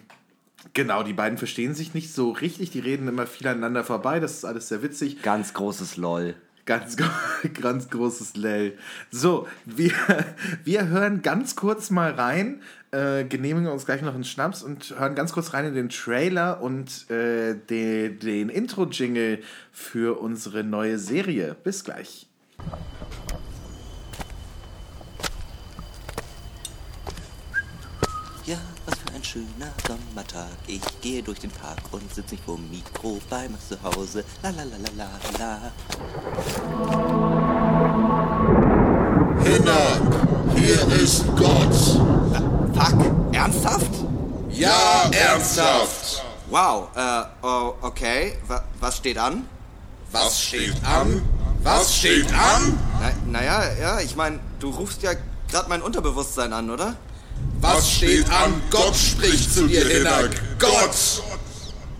genau, die beiden verstehen sich nicht so richtig. Die reden immer viel aneinander vorbei. Das ist alles sehr witzig. Ganz großes LOL. Ganz, ganz großes Lell. So, wir, wir hören ganz kurz mal rein, äh, genehmigen uns gleich noch einen Schnaps und hören ganz kurz rein in den Trailer und äh, de, den Intro-Jingle für unsere neue Serie. Bis gleich. Ja, was für ein schöner Sommertag. Ich gehe durch den Park und sitze mich vorm Mikro bei mir zu Hause. La la la la la la. Hier ist Gott. Fuck, ernsthaft? Ja, ernsthaft. Wow, äh, oh, okay. Wa was steht an? Was steht an? Was steht an? Na, naja, ja, ich meine, du rufst ja gerade mein Unterbewusstsein an, oder? Was steht an? Gott spricht zu dir, Hinak. Gott!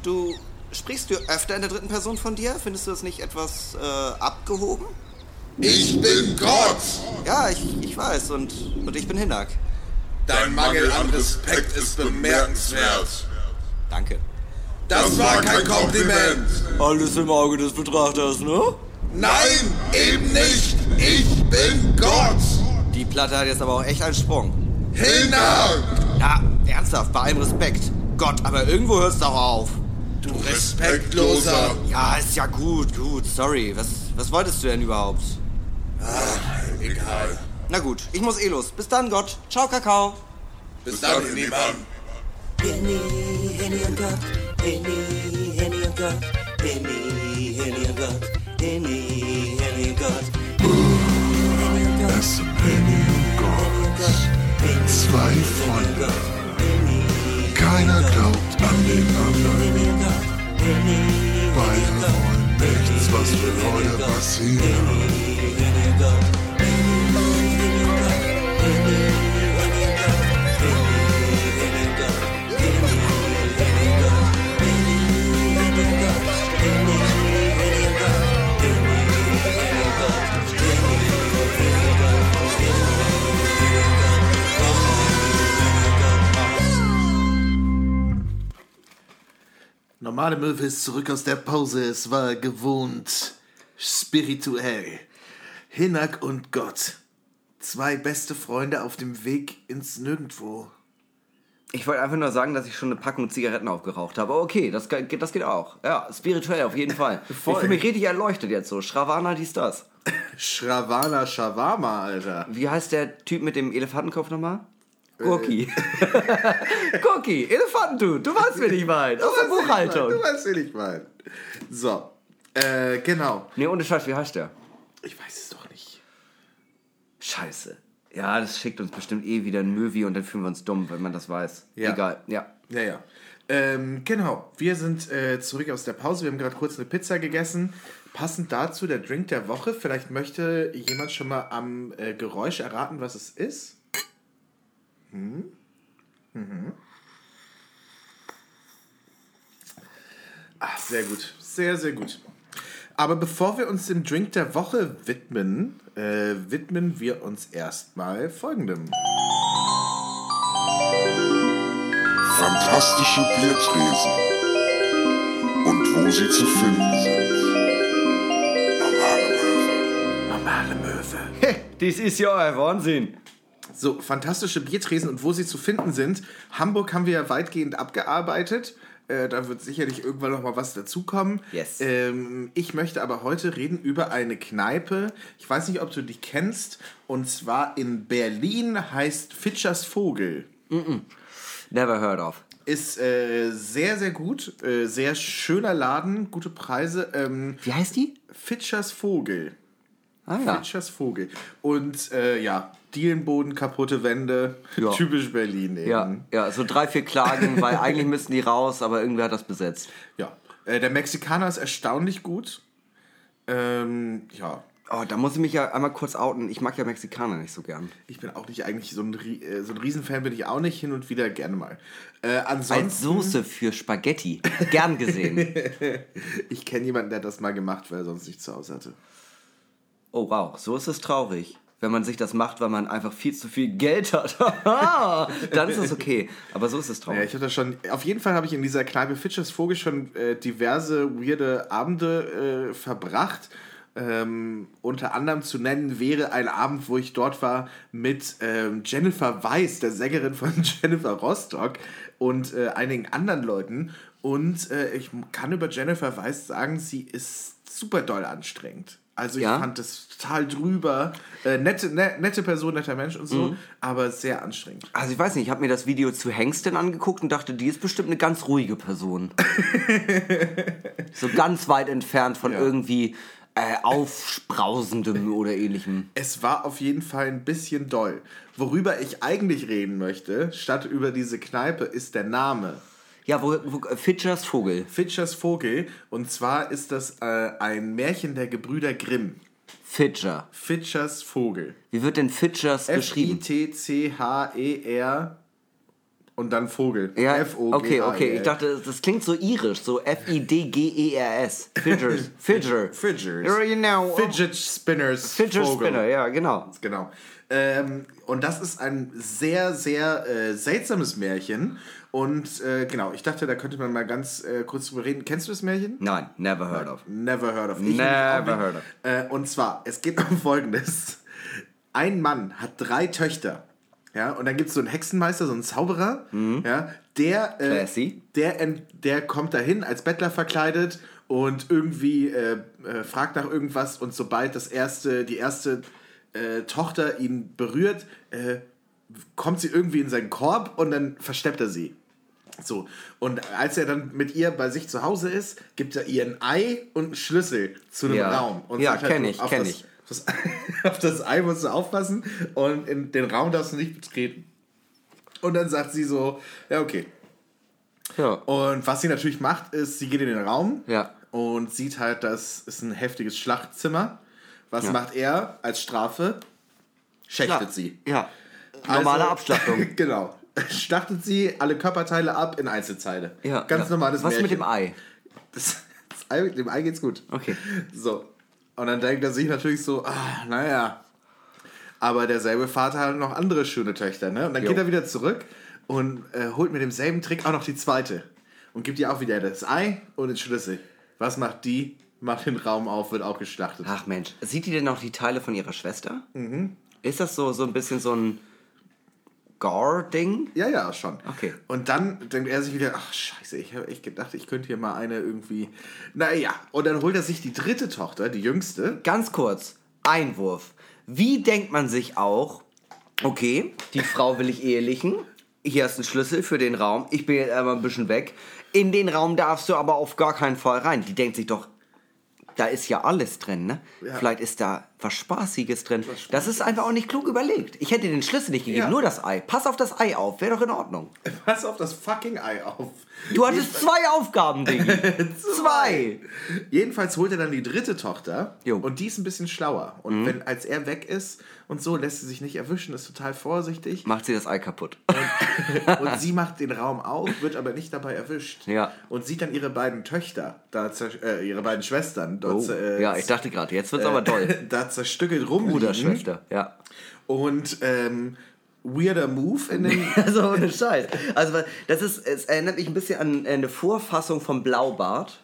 Du sprichst du öfter in der dritten Person von dir? Findest du das nicht etwas äh, abgehoben? Ich bin Gott! Ja, ich, ich weiß und, und ich bin Hinak. Dein Mangel an Respekt ist bemerkenswert. Danke. Das war kein Kompliment. Alles im Auge des Betrachters, ne? Nein, eben nicht. Ich bin Gott. Die Platte hat jetzt aber auch echt einen Sprung. Hinak! Na, ernsthaft, bei allem Respekt. Gott, aber irgendwo hört's doch auf. Du Respektloser. Ja, ist ja gut, gut, sorry. Was, was wolltest du denn überhaupt? Egal. Na gut, ich muss eh los. Bis dann, Gott. Ciao, Kakao. Bis dann, Niemand. Henny, Henny und Gott. Henny, Henny und Gott. Henny, Henny und Gott. Henny, Henny und Gott. Henny und Gott. Zwei Freunde. Keiner glaubt an den anderen. Beide wollen nichts, was will heute passieren. Normale Möwe ist zurück aus der Pause. Es war gewohnt spirituell. Hinak und Gott. Zwei beste Freunde auf dem Weg ins Nirgendwo. Ich wollte einfach nur sagen, dass ich schon eine Packung Zigaretten aufgeraucht habe. Aber okay, das, geht- das geht auch. Ja, spirituell auf jeden Fall. Ich Voll. fühle mich richtig erleuchtet jetzt so. Schravana, dies, das. Shravana Shavama, Alter. Wie heißt der Typ mit dem Elefantenkopf nochmal? Gurki. Äh. Gurki, Elefantendude, du weißt, wen ich meine. Aus der Buchhaltung. Du weißt, wen ich meine. So, äh, genau. Nee, ohne Scheiß, wie heißt der? Ich weiß es doch nicht. Scheiße. Ja, das schickt uns bestimmt eh wieder ein Möwi und dann fühlen wir uns dumm, wenn man das weiß. Ja. Egal, ja. Ja, ja. Ähm, genau, wir sind äh, zurück aus der Pause. Wir haben gerade kurz eine Pizza gegessen. Passend dazu der Drink der Woche. Vielleicht möchte jemand schon mal am äh, Geräusch erraten, was es ist. Hm? Ah, sehr gut. Sehr, sehr gut. Aber bevor wir uns dem Drink der Woche widmen, äh, widmen wir uns erstmal folgendem. Fantastische Biertresen. Und wo sie zu finden sind. Normale Möwe. Normale Möwe. Das ist ja ein Wahnsinn. So, fantastische Biertresen und wo sie zu finden sind. Hamburg haben wir ja weitgehend abgearbeitet. Äh, da wird sicherlich irgendwann noch mal was dazukommen. Yes. Ähm, ich möchte aber heute reden über eine Kneipe. Ich weiß nicht, ob du die kennst. Und zwar in Berlin heißt Fitschers Vogel. Never heard of. Ist äh, sehr, sehr gut. Äh, sehr schöner Laden, gute Preise. Ähm, Wie heißt die? Fitschers Vogel. Ah ja. Fitschers Vogel. Und äh, ja, Dielenboden, kaputte Wände. Ja. Typisch Berlin eben. Ja, ja, so drei, vier Klagen, weil eigentlich müssten die raus, aber irgendwer hat das besetzt. Ja. Äh, der Mexikaner ist erstaunlich gut. Ähm, ja. Oh, da muss ich mich ja einmal kurz outen. Ich mag ja Mexikaner nicht so gern. Ich bin auch nicht eigentlich so ein, äh, so ein Riesenfan, bin ich auch nicht hin und wieder gerne mal. Äh, Als ansonsten, Soße für Spaghetti. Gern gesehen. ich kenne jemanden, der das mal gemacht, weil er sonst nichts zu Hause hatte. Oh wow, so ist es traurig. Wenn man sich das macht, weil man einfach viel zu viel Geld hat. Dann ist es okay. Aber so ist es Ja, traurig. ich habe das schon. Auf jeden Fall habe ich in dieser Kneipe Fitchers Vogel schon äh, diverse weirde Abende äh, verbracht. Ähm, unter anderem zu nennen wäre ein Abend, wo ich dort war mit ähm, Jennifer Weiss, der Sängerin von Jennifer Rostock und äh, einigen anderen Leuten. Und äh, ich kann über Jennifer Weiss sagen, sie ist super doll anstrengend. Also ich Ja? fand das total drüber. Äh, nette, ne, nette Person, netter Mensch und so, aber sehr anstrengend. Also ich weiß nicht, ich habe mir das Video zu Hengsten angeguckt und dachte, die ist bestimmt eine ganz ruhige Person. so ganz weit entfernt von Ja. irgendwie äh, aufsprausendem oder ähnlichem. Es war auf jeden Fall ein bisschen doll. Worüber ich eigentlich reden möchte, statt über diese Kneipe, ist der Name. Ja, wo, wo Fitchers Vogel. Fitchers Vogel. Und zwar ist das äh, ein Märchen der Gebrüder Grimm. Fitcher. Fitchers Vogel. Wie wird denn Fitchers geschrieben? F-I-T-C-H-E-R und dann Vogel. Ja, F-O-G-H-E-L. okay, okay. Ich dachte, das klingt so irisch, so F-I-D-G-E-R-S. Fidgers. Fidger. Fidgers. You know. Fidget Spinners. Fidget Vogel. Spinner, ja, genau. Genau. Ähm, und das ist ein sehr, sehr äh, seltsames Märchen. Und äh, genau, ich dachte, da könnte man mal ganz äh, kurz drüber reden. Kennst du das Märchen? Nein, never heard of. Never heard of. Ich Never heard of. Äh, und zwar, es geht um Folgendes. Ein Mann hat drei Töchter. Ja, und dann gibt es so einen Hexenmeister, so einen Zauberer, ja, der, äh, Mhm. Classy. der, der kommt dahin als Bettler verkleidet und irgendwie äh, fragt nach irgendwas und sobald das erste, die erste äh, Tochter ihn berührt, äh, kommt sie irgendwie in seinen Korb und dann versteppt er sie. So, und als er dann mit ihr bei sich zu Hause ist, gibt er ihr ein Ei und einen Schlüssel zu einem Ja. Raum. Und Ja, sagt halt, ich, auf kenn das, ich. Das, auf das Ei musst du aufpassen und in den Raum darfst du nicht betreten. Und dann sagt sie so, ja, okay. Ja. Und was sie natürlich macht, ist, sie geht in den Raum Ja. und sieht halt, das ist ein heftiges Schlachtzimmer. Was Ja. macht er als Strafe? Schächtet sie. Ja. Normale Also- Abschlachtung. genau. Schlachtet sie alle Körperteile ab in Einzelteile. Ja, Ganz ja. normales Was Märchen. mit dem Ei? Das, das Ei, dem Ei geht's gut. Okay. So. Und dann denkt er sich natürlich so, ah, naja. Aber derselbe Vater hat noch andere schöne Töchter, ne? Und dann Jo. geht er wieder zurück und äh, holt mit demselben Trick auch noch die zweite. Und gibt ihr auch wieder das Ei und den Schlüssel. Was macht die? Macht den Raum auf, wird auch geschlachtet. Ach Mensch, sieht die denn auch die Teile von ihrer Schwester? Mhm. Ist das so, so ein bisschen so ein Gore-Ding? Ja, ja, schon. Okay. Und dann denkt er sich wieder, ach scheiße, ich habe echt gedacht, ich könnte hier mal eine irgendwie. Naja, und dann holt er sich die dritte Tochter, die jüngste. Ganz kurz, Einwurf. Wie denkt man sich auch, okay, die Frau will ich ehelichen, hier du einen Schlüssel für den Raum, ich bin jetzt einmal ein bisschen weg, in den Raum darfst du aber auf gar keinen Fall rein. Die denkt sich doch, da ist ja alles drin, ne? Ja. Vielleicht ist da was Spaßiges drin. Das ist einfach auch nicht klug überlegt. Ich hätte den Schlüssel nicht gegeben, Ja. nur das Ei. Pass auf das Ei auf, wäre doch in Ordnung. Pass auf das fucking Ei auf. Du hattest zwei Aufgaben, Diggi. zwei. Jedenfalls holt er dann die dritte Tochter Jo. Mhm. und die ist ein bisschen schlauer. Und wenn, als er weg ist und so, lässt sie sich nicht erwischen, ist total vorsichtig. Macht sie das Ei kaputt. und sie macht den Raum auf, wird aber nicht dabei erwischt. Ja. Und sieht dann ihre beiden Töchter, da äh, ihre beiden Schwestern, dort, Oh, äh, ja, ich dachte gerade, jetzt wird's aber toll. da zerstückelt rumliegen. Bruderschwester, ja. Und ähm, weirder Move in den. Also ohne Scheiß. Also das ist, es erinnert mich ein bisschen an eine Vorfassung vom Blaubart,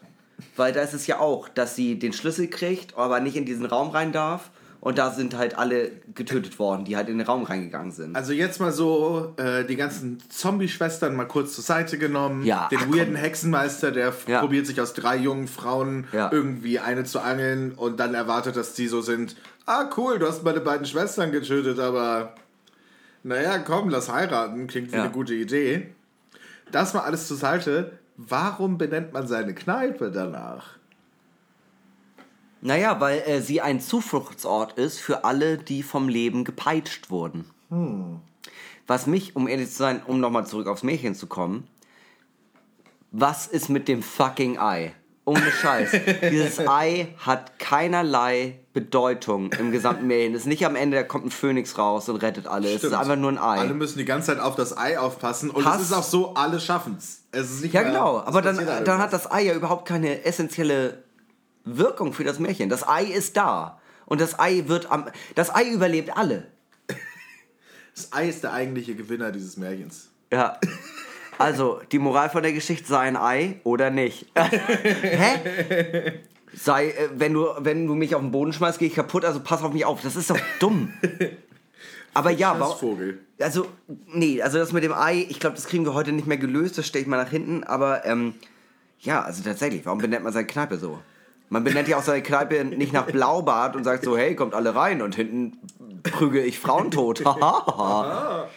weil da ist es ja auch, dass sie den Schlüssel kriegt, aber nicht in diesen Raum rein darf. Und da sind halt alle getötet worden, die halt in den Raum reingegangen sind. Also jetzt mal so äh, die ganzen Zombie-Schwestern mal kurz zur Seite genommen. Ja, Den ach, weirden komm. Hexenmeister, der Ja. probiert sich aus drei jungen Frauen Ja. irgendwie eine zu angeln und dann erwartet, dass die so sind. Ah, cool, du hast meine beiden Schwestern getötet, aber naja, komm, lass heiraten. Klingt wie eine gute Idee. Das mal alles zur Seite. Warum benennt man seine Kneipe danach? Naja, weil äh, sie ein Zufluchtsort ist für alle, die vom Leben gepeitscht wurden. Was mich, um ehrlich zu sein, um nochmal zurück aufs Märchen zu kommen, was ist mit dem fucking Ei? Ohne Scheiß. Dieses Ei hat keinerlei Bedeutung im gesamten Märchen. Es ist nicht am Ende, da kommt ein Phönix raus und rettet alle. Es ist Stimmt. einfach nur ein Ei. Alle müssen die ganze Zeit auf das Ei aufpassen und Hass. es ist auch so, alle schaffen's. Es ist nicht Ja, mehr- genau. Aber dann, halt dann hat das Ei ja überhaupt keine essentielle Wirkung für das Märchen. Das Ei ist da. Und das Ei wird am. Das Ei überlebt alle. Das Ei ist der eigentliche Gewinner dieses Märchens. Ja. Also, die Moral von der Geschichte sei ein Ei oder nicht. Hä? Sei, äh, wenn du, wenn du mich auf den Boden schmeißt, gehe ich kaputt, also pass auf mich auf. Das ist doch dumm. Aber ja, warum. Vogel. Also, nee, also das mit dem Ei, ich glaube, das kriegen wir heute nicht mehr gelöst, das stelle ich mal nach hinten, aber ähm, ja, also tatsächlich, warum benennt man seine Kneipe so? Man benennt ja auch seine Kneipe nicht nach Blaubart und sagt so, hey, kommt alle rein und hinten prügel ich Frauen tot. Haha.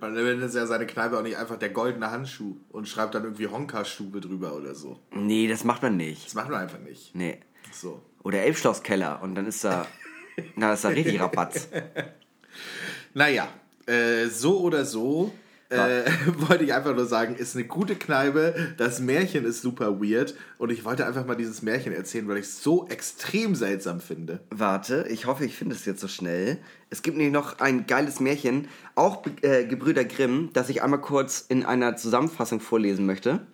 Man nennt ja seine Kneipe auch nicht einfach der goldene Handschuh und schreibt dann irgendwie Honka-Stube drüber oder so. nee, das macht man nicht. Das macht man einfach nicht. Nee. So. Oder Elbschlosskeller und dann ist da, na, ist da richtig Rabatz. Naja, äh, so oder so. Äh, wollte ich einfach nur sagen, ist eine gute Kneipe. Das Märchen ist super weird. Und ich wollte einfach mal dieses Märchen erzählen, weil ich es so extrem seltsam finde. Warte, ich hoffe, ich finde es jetzt so schnell. Es gibt nämlich noch ein geiles Märchen, auch äh, Gebrüder Grimm, das ich einmal kurz in einer Zusammenfassung vorlesen möchte.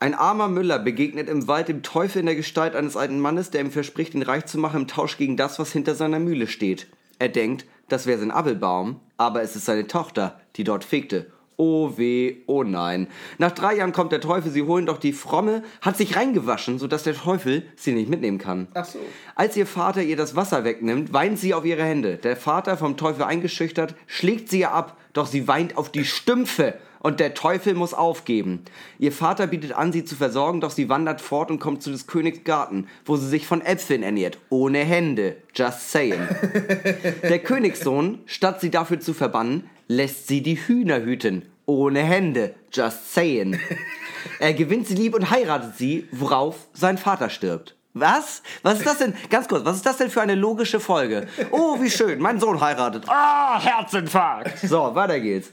Ein armer Müller begegnet im Wald dem Teufel in der Gestalt eines alten Mannes, der ihm verspricht, ihn reich zu machen im Tausch gegen das, was hinter seiner Mühle steht. Er denkt, das wäre sein Apfelbaum, aber es ist seine Tochter, die dort fegte. Oh weh, oh nein. Nach drei Jahren kommt der Teufel, sie holen doch die Fromme, hat sich reingewaschen, sodass der Teufel sie nicht mitnehmen kann. Ach so. Als ihr Vater ihr das Wasser wegnimmt, weint sie auf ihre Hände. Der Vater, vom Teufel eingeschüchtert, schlägt sie ihr ab, doch sie weint auf die Stümpfe und der Teufel muss aufgeben. Ihr Vater bietet an, sie zu versorgen, doch sie wandert fort und kommt zu des Königs Garten, wo sie sich von Äpfeln ernährt. Ohne Hände. Just saying. Der Königssohn, statt sie dafür zu verbannen, lässt sie die Hühner hüten. Ohne Hände. Just saying. Er gewinnt sie lieb und heiratet sie, worauf sein Vater stirbt. Was? Was ist das denn? Ganz kurz, was ist das denn für eine logische Folge? Oh, wie schön, mein Sohn heiratet. Ah, Herzinfarkt. So, weiter geht's.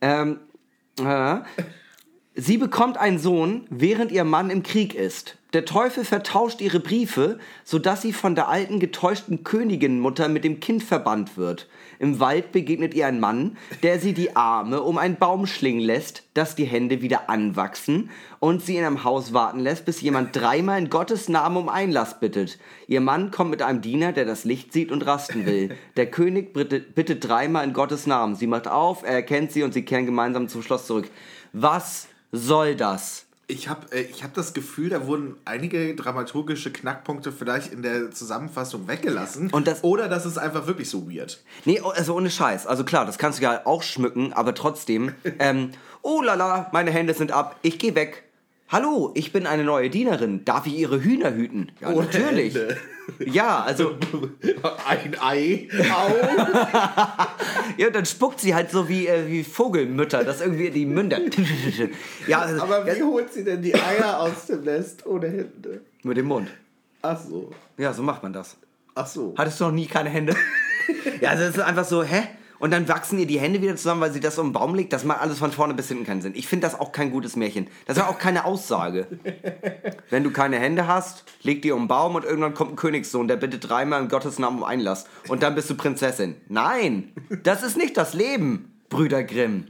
Ähm, äh, sie bekommt einen Sohn, während ihr Mann im Krieg ist. Der Teufel vertauscht ihre Briefe, sodass sie von der alten getäuschten Königinmutter mit dem Kind verbannt wird. Im Wald begegnet ihr ein Mann, der sie die Arme um einen Baum schlingen lässt, dass die Hände wieder anwachsen und sie in einem Haus warten lässt, bis jemand dreimal in Gottes Namen um Einlass bittet. Ihr Mann kommt mit einem Diener, der das Licht sieht und rasten will. Der König bittet, dreimal in Gottes Namen. Sie macht auf, er erkennt sie und sie kehren gemeinsam zum Schloss zurück. Was soll das? Ich habe äh, ich hab das Gefühl, da wurden einige dramaturgische Knackpunkte vielleicht in der Zusammenfassung weggelassen. Und das- Oder das ist einfach wirklich so weird. Nee, also ohne Scheiß. Also klar, das kannst du ja auch schmücken, aber trotzdem. Ähm, oh lala, meine Hände sind ab, ich gehe weg. Hallo, ich bin eine neue Dienerin. Darf ich Ihre Hühner hüten? Ja, Ohne natürlich. Hände. Ja, also, Ein Ei. Au. ja, dann spuckt sie halt so wie, äh, wie Vogelmütter, das irgendwie die Münder. ja, also, Aber wie ja, holt sie denn die Eier aus dem Nest ohne Hände? mit dem Mund. Ach so. Ja, so macht man das. Ach so. Hattest du noch nie keine Hände? ja, also es ist einfach so, hä? Und dann wachsen ihr die Hände wieder zusammen, weil sie das um den Baum legt. Das macht alles von vorne bis hinten keinen Sinn. Ich finde das auch kein gutes Märchen. Das ist auch keine Aussage. Wenn du keine Hände hast, leg die um den Baum und irgendwann kommt ein Königssohn, der bittet dreimal in Gottes Namen um Einlass. Und dann bist du Prinzessin. Nein, das ist nicht das Leben, Brüder Grimm.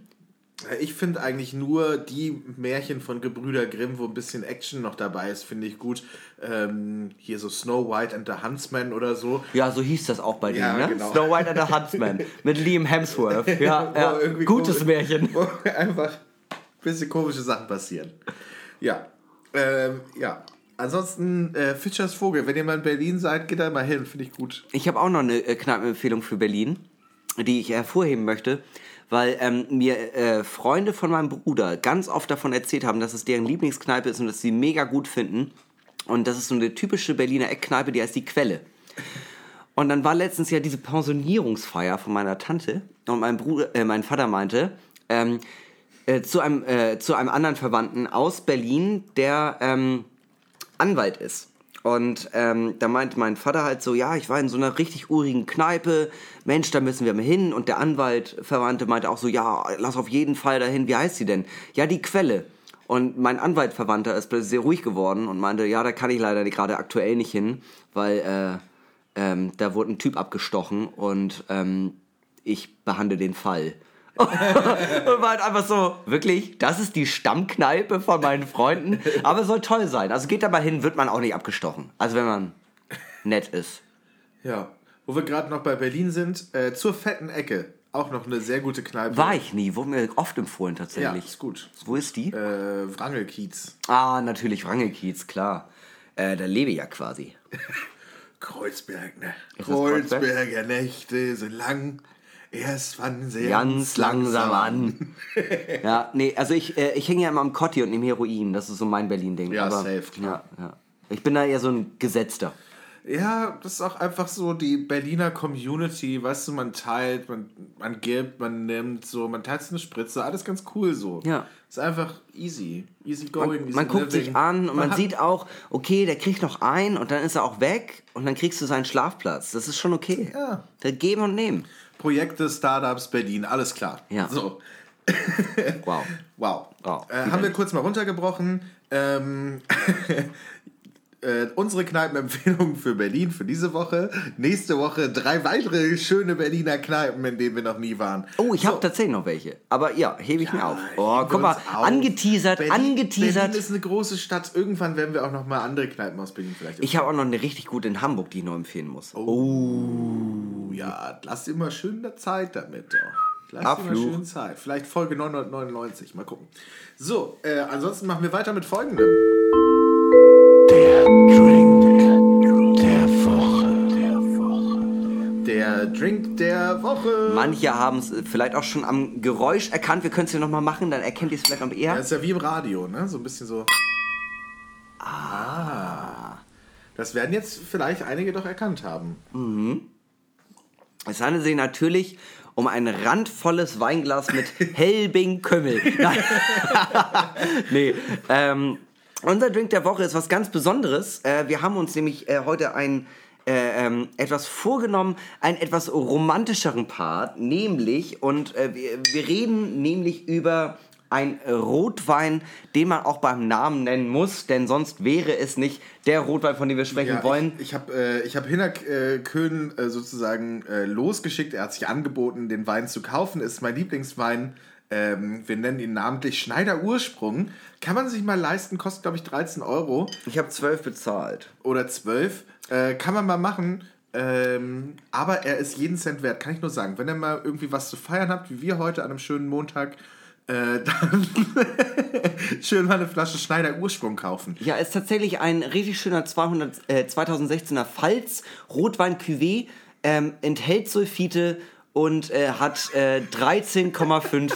Ich finde eigentlich nur die Märchen von Gebrüder Grimm, wo ein bisschen Action noch dabei ist, finde ich gut. Ähm, hier so Snow White and the Huntsman oder so. Ja, so hieß das auch bei Ja, denen, ne? genau. Snow White and the Huntsman mit Liam Hemsworth. Ja, ja. gutes komisch- Märchen. Wo einfach ein bisschen komische Sachen passieren. Ja. Ähm, ja. Ansonsten, äh, Fischers Vogel, wenn ihr mal in Berlin seid, geht da mal hin, finde ich gut. Ich habe auch noch eine äh, Kneipenempfehlung für Berlin, die ich hervorheben möchte, weil ähm, mir äh, Freunde von meinem Bruder ganz oft davon erzählt haben, dass es deren Lieblingskneipe ist und dass sie mega gut finden. Und das ist so eine typische Berliner Eckkneipe, die heißt die Quelle. Und dann war letztens ja diese Pensionierungsfeier von meiner Tante und mein Bruder, äh, mein Vater meinte, ähm, äh, zu, einem, äh, zu einem anderen Verwandten aus Berlin, der ähm, Anwalt ist. Und ähm, da meinte mein Vater halt so, ja, ich war in so einer richtig urigen Kneipe, Mensch, da müssen wir mal hin. Und der Anwalt, Verwandte, meinte auch so, ja, lass auf jeden Fall dahin. Wie heißt sie denn? Ja, die Quelle. Und mein Anwalt, Verwandter, ist sehr ruhig geworden und meinte, ja, da kann ich leider gerade aktuell nicht hin, weil äh, ähm, da wurde ein Typ abgestochen und ähm, ich behandle den Fall. Und war halt einfach so, wirklich, das ist die Stammkneipe von meinen Freunden. Aber es soll toll sein. Also geht da mal hin, wird man auch nicht abgestochen. Also wenn man nett ist. Ja. Wo wir gerade noch bei Berlin sind, äh, zur fetten Ecke. Auch noch eine sehr gute Kneipe. War ich nie, wurde mir oft empfohlen Ja, tatsächlich. ist gut. Wo ist die? Äh, Wrangelkiez. Ah, natürlich, Wrangelkiez, klar. Äh, da lebe ich ja quasi. Kreuzberg, ne? Kreuzberg? Kreuzberger Nächte sind lang. Erst fangen sie Ganz langsam an. ja, nee, also ich, äh, ich hänge ja immer am Kotti und nehme Heroin. Das ist so mein Berlin-Ding. Ja, Aber, safe, klar. Ja, ja. Ich bin da eher so ein Gesetzter. Ja, das ist auch einfach so die Berliner Community, weißt du, man teilt, man, man gibt, man nimmt, so, man teilt eine Spritze, alles ganz cool so. Ja. Ist einfach easy, easy going, easy Man guckt sich an und man, hat- sieht auch, okay, der kriegt noch ein und dann ist er auch weg und dann kriegst du seinen Schlafplatz. Das ist schon okay. Ja. Da geben und nehmen. Projekte, Startups, Berlin, alles klar. Ja. So. Wow. Wow. Wow. Äh, haben wir kurz mal runtergebrochen. Ähm, äh, unsere Kneipenempfehlungen für Berlin für diese Woche. Nächste Woche drei weitere schöne Berliner Kneipen, in denen wir noch nie waren. Oh, ich habe tatsächlich noch welche. Aber ja, hebe ich mir auf. Oh, guck mal, auf. angeteasert, Berlin, angeteasert. Berlin ist eine große Stadt. Irgendwann werden wir auch noch mal andere Kneipen aus Berlin vielleicht. Ich habe auch noch eine richtig gute in Hamburg, die ich noch empfehlen muss. Oh, ja, lass mal schön der Zeit damit. Doch. Lass dir Abflug. mal schön Zeit. Vielleicht Folge 999. Mal gucken. So, äh, ansonsten machen wir weiter mit folgendem. Der Drink der Woche. Manche haben es vielleicht auch schon am Geräusch erkannt. Wir können es ja nochmal machen, dann erkennt ihr es vielleicht noch eher. Das ist ja wie im Radio, ne? So ein bisschen so. Ah. Das werden jetzt vielleicht einige doch erkannt haben. Es handelt sich natürlich um ein randvolles Weinglas mit Helbing Kümmel. Nein. nee, ähm, unser Drink der Woche ist was ganz Besonderes. Äh, wir haben uns nämlich äh, heute ein äh, ähm, etwas vorgenommen, einen etwas romantischeren Part, nämlich, und äh, wir, wir reden nämlich über ein Rotwein, den man auch beim Namen nennen muss, denn sonst wäre es nicht der Rotwein, von dem wir sprechen Ja, wollen. Ich, ich habe äh, hab Hinak äh, Köhn äh, sozusagen äh, losgeschickt. Er hat sich angeboten, den Wein zu kaufen. Ist mein Lieblingswein. Ähm, wir nennen ihn namentlich Schneider Ursprung. Kann man sich mal leisten, kostet glaube ich 13 Euro Ich habe zwölf bezahlt. oder 12. Äh, kann man mal machen. Ähm, aber er ist jeden Cent wert, kann ich nur sagen. Wenn ihr mal irgendwie was zu feiern habt, wie wir heute an einem schönen Montag, äh, dann schön mal eine Flasche Schneider Ursprung kaufen. Ja, ist tatsächlich ein richtig schöner 200, äh, 2016er Pfalz Rotwein Cuvée, ähm, enthält Sulfite und äh, hat äh, 13,5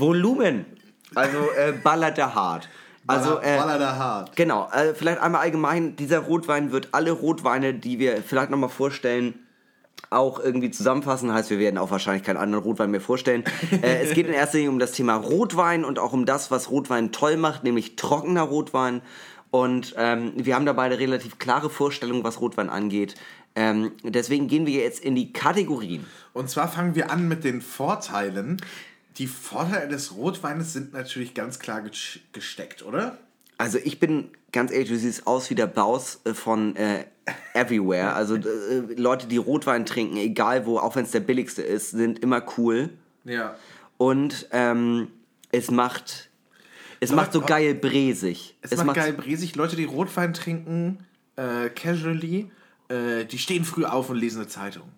Volumen. Also äh, ballert der hart. Also, äh, Baller hart. Genau, äh, vielleicht einmal allgemein, dieser Rotwein wird alle Rotweine, die wir vielleicht nochmal vorstellen, auch irgendwie zusammenfassen. Heißt, wir werden auch wahrscheinlich keinen anderen Rotwein mehr vorstellen. äh, es geht in erster Linie um das Thema Rotwein und auch um das, was Rotwein toll macht, nämlich trockener Rotwein. Und ähm, wir haben dabei eine relativ klare Vorstellung, was Rotwein angeht. Ähm, deswegen gehen wir jetzt in die Kategorien. Und zwar fangen wir an mit den Vorteilen. Die Vorteile des Rotweines sind natürlich ganz klar ge- gesteckt, oder? Also ich bin ganz ehrlich, du siehst aus wie der Baus äh, von äh, Everywhere. Also äh, Leute, die Rotwein trinken, egal wo, auch wenn es der billigste ist, sind immer cool. Ja. Und ähm, es macht es Leute- macht so geil bresig. Es, macht geil bresig. Leute, die Rotwein trinken, äh, casually, äh, die stehen früh auf und lesen eine Zeitung.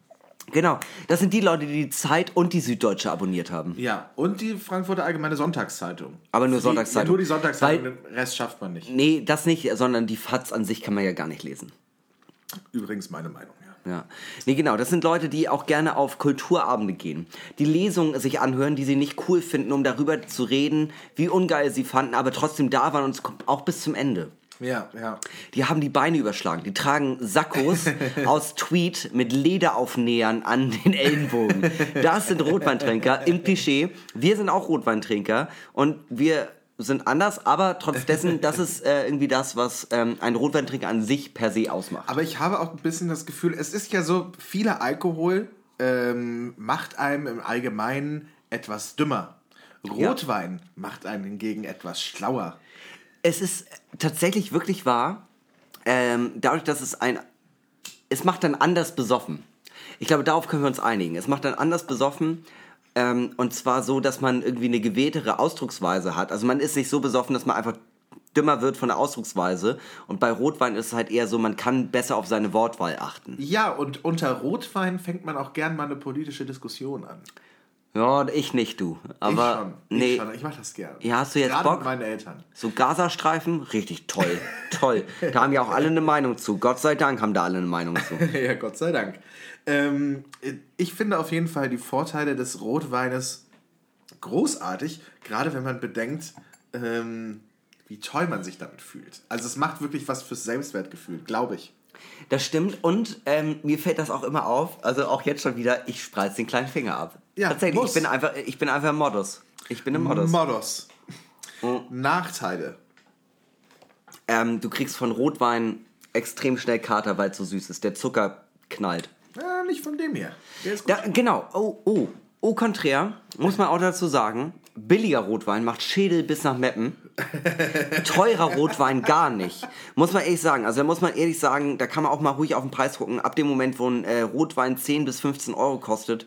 Genau, das sind die Leute, die die Zeit und die Süddeutsche abonniert haben. Ja, und die Frankfurter Allgemeine Sonntagszeitung. Aber nur Die- Sonntagszeitung. Ja, nur die Sonntagszeitung, Weil- den Rest schafft man nicht. Nee, das nicht, sondern die FATS an sich kann man ja gar nicht lesen. Übrigens meine Meinung, ja. Ja. Nee, genau, das sind Leute, die auch gerne auf Kulturabende gehen. Die Lesungen sich anhören, die sie nicht cool finden, um darüber zu reden, wie ungeil sie fanden, aber trotzdem da waren und es kommt auch bis zum Ende. Ja, ja. Die haben die Beine überschlagen. Die tragen Sakkos aus Tweed mit Lederaufnähern an den Ellenbogen. Das sind Rotweintrinker im Klischee. Wir sind auch Rotweintrinker und wir sind anders, aber trotz dessen, das ist äh, irgendwie das, was ähm, ein Rotweintrinker an sich per se ausmacht. Aber ich habe auch ein bisschen das Gefühl, es ist ja so, vieler Alkohol ähm, macht einem im Allgemeinen etwas dümmer. Rotwein macht einen hingegen etwas schlauer. Es ist tatsächlich wirklich wahr, ähm, dadurch, dass es ein. Es macht dann anders besoffen. Ich glaube, darauf können wir uns einigen. Es macht dann anders besoffen. Ähm, und zwar so, dass man irgendwie eine gewähltere Ausdrucksweise hat. Also man ist nicht so besoffen, dass man einfach dümmer wird von der Ausdrucksweise. Und bei Rotwein ist es halt eher so, man kann besser auf seine Wortwahl achten. Ja, und unter Rotwein fängt man auch gern mal eine politische Diskussion an. Ja, ich nicht, du. Aber ich schon. nee. Ich, schon. ich mach das gern. Ja, hast du jetzt Gerade Bock? mit meinen Eltern. So Gazastreifen, richtig toll, toll. Da haben ja auch alle eine Meinung zu. Gott sei Dank haben da alle eine Meinung zu. ja, Gott sei Dank. Ähm, ich finde auf jeden Fall die Vorteile des Rotweines großartig, gerade wenn man bedenkt, ähm, wie toll man sich damit fühlt. Also es macht wirklich was fürs Selbstwertgefühl, glaube ich. Das stimmt und ähm, mir fällt das auch immer auf, also auch jetzt schon wieder, ich spreiz den kleinen Finger ab. Ja, Tatsächlich, muss. ich bin einfach, ich bin einfach Modus. Ich bin im Modus. Modos. Oh. Nachteile. ähm, du kriegst von Rotwein extrem schnell Kater, weil es so süß ist. Der Zucker knallt. Ja, nicht von dem hier. Der ist gut. Da, genau, oh, oh. Au contraire, muss man auch dazu sagen, billiger Rotwein macht Schädel bis nach Meppen. Teurer Rotwein gar nicht. Muss man ehrlich sagen. Also da muss man ehrlich sagen, da kann man auch mal ruhig auf den Preis gucken. Ab dem Moment, wo ein äh, Rotwein 10 bis 15 Euro kostet,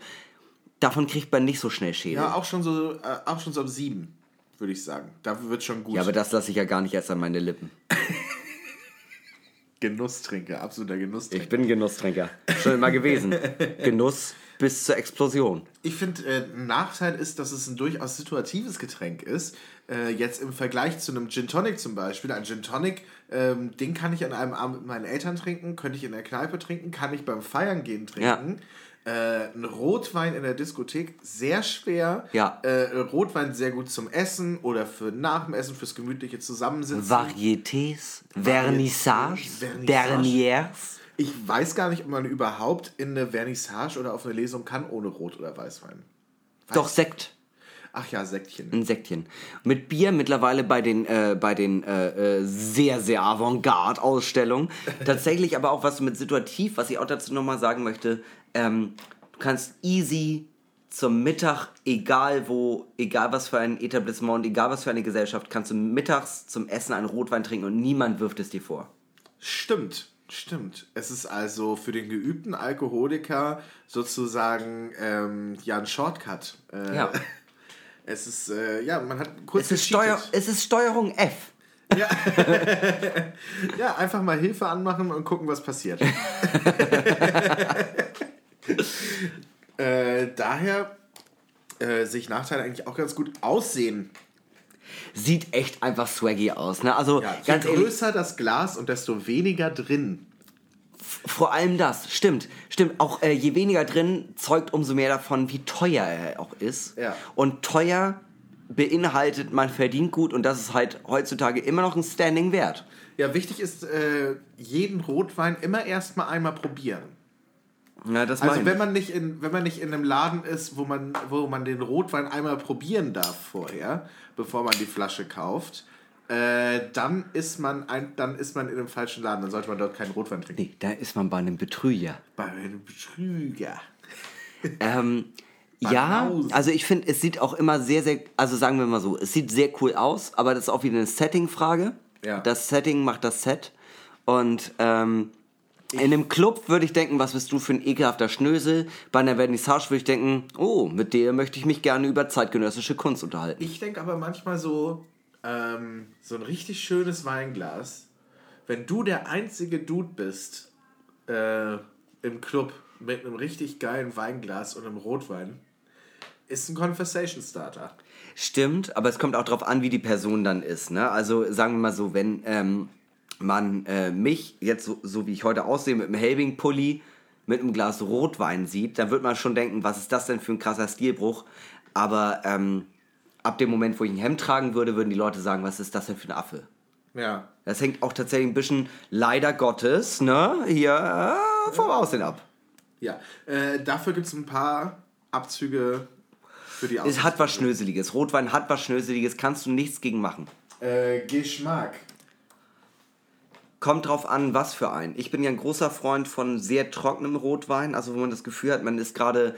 davon kriegt man nicht so schnell Schädel. ja, auch schon so, äh, auch schon so ab sieben, würde ich sagen. Da wird schon gut. Ja, aber das lasse ich ja gar nicht erst an meine Lippen. Genusstrinker, absoluter Genusstrinker. Ich bin Genusstrinker. Schon immer gewesen. Genuss bis zur Explosion. Ich finde, äh, ein Nachteil ist, dass es ein durchaus situatives Getränk ist. Äh, jetzt im Vergleich zu einem Gin Tonic zum Beispiel. Ein Gin Tonic, ähm, den kann ich an einem Abend mit meinen Eltern trinken, könnte ich in der Kneipe trinken, kann ich beim Feiern gehen trinken. Äh, ein Rotwein in der Diskothek, sehr schwer. Ja. Äh, Rotwein sehr gut zum Essen oder für nach dem Essen, fürs gemütliche Zusammensitzen. Varietés, Vernissage, Vernissage. Dernières. Ich weiß gar nicht, ob man überhaupt in eine Vernissage oder auf eine Lesung kann ohne Rot- oder Weißwein. Doch, Sekt. Ach ja, Säckchen. Ein Säckchen. Mit Bier mittlerweile bei den, äh, bei den äh, äh, sehr, sehr Avantgarde-Ausstellungen. Tatsächlich aber auch was mit situativ, was ich auch dazu nochmal sagen möchte. Ähm, du kannst easy zum Mittag, egal wo, egal was für ein Etablissement, egal was für eine Gesellschaft, kannst du mittags zum Essen einen Rotwein trinken und niemand wirft es dir vor. Stimmt, stimmt. Es ist also für den geübten Alkoholiker sozusagen ähm, ja ein Shortcut. Äh, Ja. Es ist, äh, ja, man hat kurz Es ist, Steuer, es ist Steuerung F. Ja, einfach mal Hilfe anmachen und gucken, was passiert. äh, daher äh, sehe ich Nachteile eigentlich auch ganz gut aussehen. Sieht echt einfach swaggy aus. Ne? Also Ja, je ganz ehrlich, größer das Glas und desto weniger drin. vor allem das. Stimmt, stimmt. Auch äh, je weniger drin, zeugt umso mehr davon, wie teuer er auch ist. Ja. Und teuer beinhaltet, man verdient gut und das ist halt heutzutage immer noch ein Standing wert. Ja, wichtig ist, äh, jeden Rotwein immer erstmal einmal probieren. Ja, das Also wenn man nicht in, wenn man nicht in einem Laden ist, wo man, wo man den Rotwein einmal probieren darf vorher, bevor man die Flasche kauft, äh, dann ist man ein, dann ist man in einem falschen Laden. Dann sollte man dort keinen Rotwein trinken. Nee, da ist man bei einem Betrüger. Bei einem Betrüger. Ähm, ja, also ich finde, es sieht auch immer sehr, sehr, also sagen wir mal so, es sieht sehr cool aus, aber das ist auch wieder eine Setting-Frage. Ja. Das Setting macht das Set. Und ähm, in einem Club würde ich denken, was bist du für ein ekelhafter Schnösel? Bei einer Vernissage würde ich denken, oh, mit der möchte ich mich gerne über zeitgenössische Kunst unterhalten. Ich denke aber manchmal so, ähm, so ein richtig schönes Weinglas, wenn du der einzige Dude bist äh, im Club mit einem richtig geilen Weinglas und einem Rotwein, ist ein Conversation Starter. Stimmt, aber es kommt auch darauf an, wie die Person dann ist. Ne? Also sagen wir mal so, wenn ähm, man äh, mich jetzt so, so wie ich heute aussehe mit einem Helbing-Pulli mit einem Glas Rotwein sieht, dann wird man schon denken, was ist das denn für ein krasser Stilbruch. Aber ähm, ab dem Moment, wo ich ein Hemd tragen würde, würden die Leute sagen, was ist das denn für ein Affe. Ja. Das hängt auch tatsächlich ein bisschen, leider Gottes, ne, hier äh, vom Aussehen ab. Ja. Äh, dafür gibt es ein paar Abzüge für die Es hat was Schnöseliges. Rotwein hat was Schnöseliges, kannst du nichts gegen machen. Äh, Geschmack. Kommt drauf an, was für ein. Ich bin ja ein großer Freund von sehr trockenem Rotwein, also wo man das Gefühl hat, man ist gerade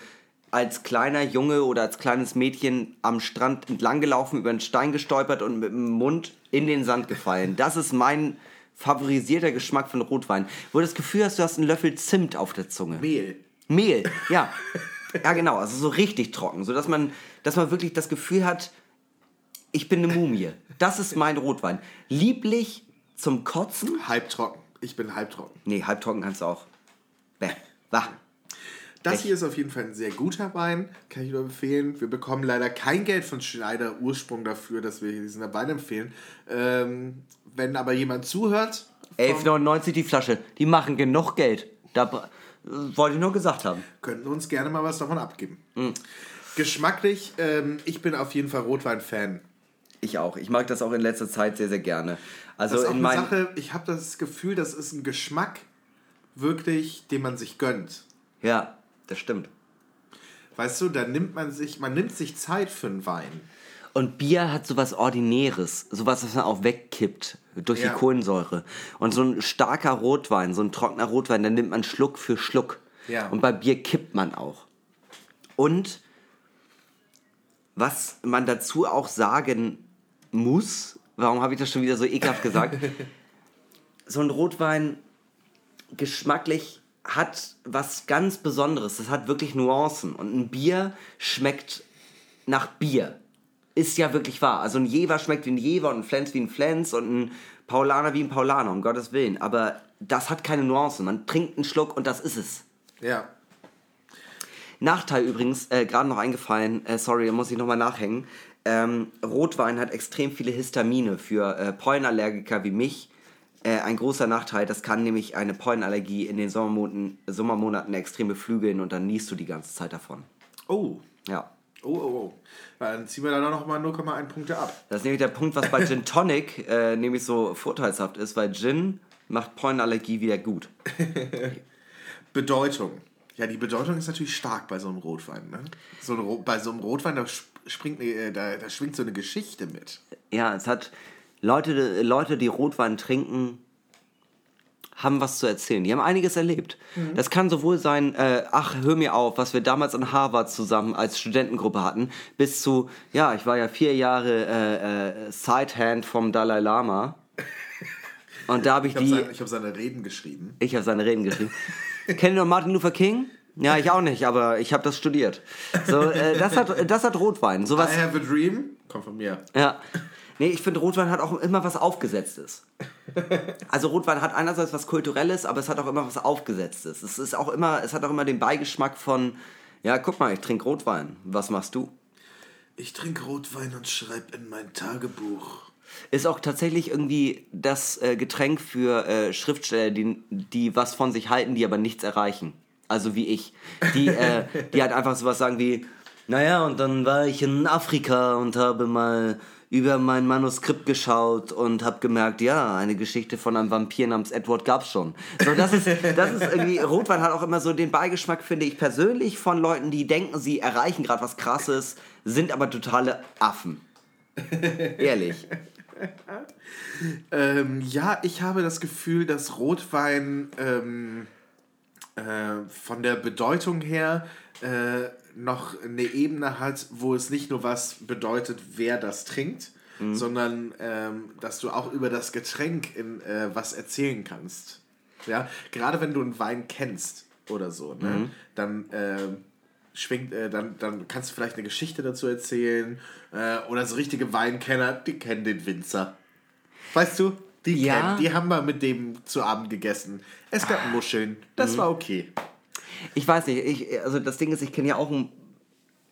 als kleiner Junge oder als kleines Mädchen am Strand entlang gelaufen, über einen Stein gestolpert und mit dem Mund in den Sand gefallen. Das ist mein favorisierter Geschmack von Rotwein. Wo du das Gefühl hast, du hast einen Löffel Zimt auf der Zunge. Mehl. Mehl, ja. Ja, genau, also so richtig trocken, so dass man, dass man wirklich das Gefühl hat, ich bin eine Mumie. Das ist mein Rotwein. Lieblich zum Kotzen. Halbtrocken. Ich bin halbtrocken. Nee, halbtrocken kannst du auch. Bäh. Wah. Das Echt? hier ist auf jeden Fall ein sehr guter Wein, kann ich nur empfehlen. Wir bekommen leider kein Geld von Schneider Ursprung dafür, dass wir diesen Wein empfehlen. Ähm, wenn aber jemand zuhört, 11,99 die Flasche. Die machen genug Geld. Da äh, wollte ich nur gesagt haben. könnten uns gerne mal was davon abgeben. Mhm. Geschmacklich, ähm, ich bin auf jeden Fall Rotwein-Fan. Ich auch. Ich mag das auch in letzter Zeit sehr, sehr gerne. Also Das ist in eine meinem. Sache, ich habe das Gefühl, das ist ein Geschmack, wirklich, den man sich gönnt. Ja, das stimmt. Weißt du, da nimmt man sich, man nimmt sich Zeit für einen Wein. Und Bier hat sowas Ordinäres, sowas, was man auch wegkippt durch Ja. die Kohlensäure. Und so ein starker Rotwein, so ein trockener Rotwein, dann nimmt man Schluck für Schluck. Ja. Und bei Bier kippt man auch. Und was man dazu auch sagen muss, warum habe ich das schon wieder so ekelhaft gesagt? so ein Rotwein geschmacklich hat was ganz Besonderes. Das hat wirklich Nuancen. Und ein Bier schmeckt nach Bier. Ist ja wirklich wahr. Also ein Jever schmeckt wie ein Jever und ein Flens wie ein Flens und ein Paulaner wie ein Paulaner, um Gottes Willen. Aber das hat keine Nuancen. Man trinkt einen Schluck und das ist es. Ja. Nachteil übrigens, äh, gerade noch eingefallen, äh, sorry, da muss ich nochmal nachhängen. Ähm, Rotwein hat extrem viele Histamine für äh, Pollenallergiker wie mich. Äh, ein großer Nachteil, das kann nämlich eine Pollenallergie in den Sommermonaten, Sommermonaten extrem beflügeln und dann niest du die ganze Zeit davon. Oh. Ja. Oh, oh, oh. Dann ziehen wir da noch mal 0,1 Punkte ab. Das ist nämlich der Punkt, was bei Gin Tonic äh, nämlich so vorteilshaft ist, weil Gin macht Pollenallergie wieder gut. Bedeutung. Ja, die Bedeutung ist natürlich stark bei so einem Rotwein. Ne? So ein Ro bei so einem Rotwein, da, springt, äh, da, da schwingt so eine Geschichte mit. Ja, es hat Leute, Leute, die Rotwein trinken, haben was zu erzählen. Die haben einiges erlebt. Das kann sowohl sein, äh, ach, hör mir auf, was wir damals an Harvard zusammen als Studentengruppe hatten, bis zu, ja, ich war ja vier Jahre äh, äh, Sidehand vom Dalai Lama. Und da habe ich Ich habe die, seine, ich hab seine Reden geschrieben. ich habe seine Reden geschrieben. Kennt ihr noch Martin Luther King? Ja, ich auch nicht, aber ich habe das studiert. So, äh, das hat, das hat Rotwein. Sowas, I have a dream. Kommt von mir. ja. Nee, ich finde, Rotwein hat auch immer was Aufgesetztes. Also Rotwein hat einerseits was Kulturelles, aber es hat auch immer was Aufgesetztes. Es ist auch immer, es hat auch immer den Beigeschmack von, ja, guck mal, ich trinke Rotwein. Was machst du? Ich trinke Rotwein und schreibe in mein Tagebuch. Ist auch tatsächlich irgendwie das äh, Getränk für äh, Schriftsteller, die, die was von sich halten, die aber nichts erreichen. Also wie ich. Die, äh, die halt einfach sowas sagen wie, naja, und dann war ich in Afrika und habe mal über mein Manuskript geschaut und habe gemerkt, ja, eine Geschichte von einem Vampir namens Edward gab's schon. So, das ist, das ist irgendwie, Rotwein hat auch immer so den Beigeschmack, finde ich persönlich, von Leuten, die denken, sie erreichen gerade was Krasses, sind aber totale Affen. Ehrlich. Ähm, ja, ich habe das Gefühl, dass Rotwein ähm, äh, von der Bedeutung her äh, noch eine Ebene hat, wo es nicht nur was bedeutet, wer das trinkt, sondern ähm, dass du auch über das Getränk in äh, was erzählen kannst. Ja, gerade wenn du einen Wein kennst oder so, ne? dann ähm, schwingt, äh, dann, dann kannst du vielleicht eine Geschichte dazu erzählen. Äh, oder so richtige Weinkenner, die kennen den Winzer. Weißt du? Die, Ja. kennen, die haben wir mit dem zu Abend gegessen. Es gab Muscheln. Das war okay. Ich weiß nicht, ich, also das Ding ist, ich kenne ja auch ein.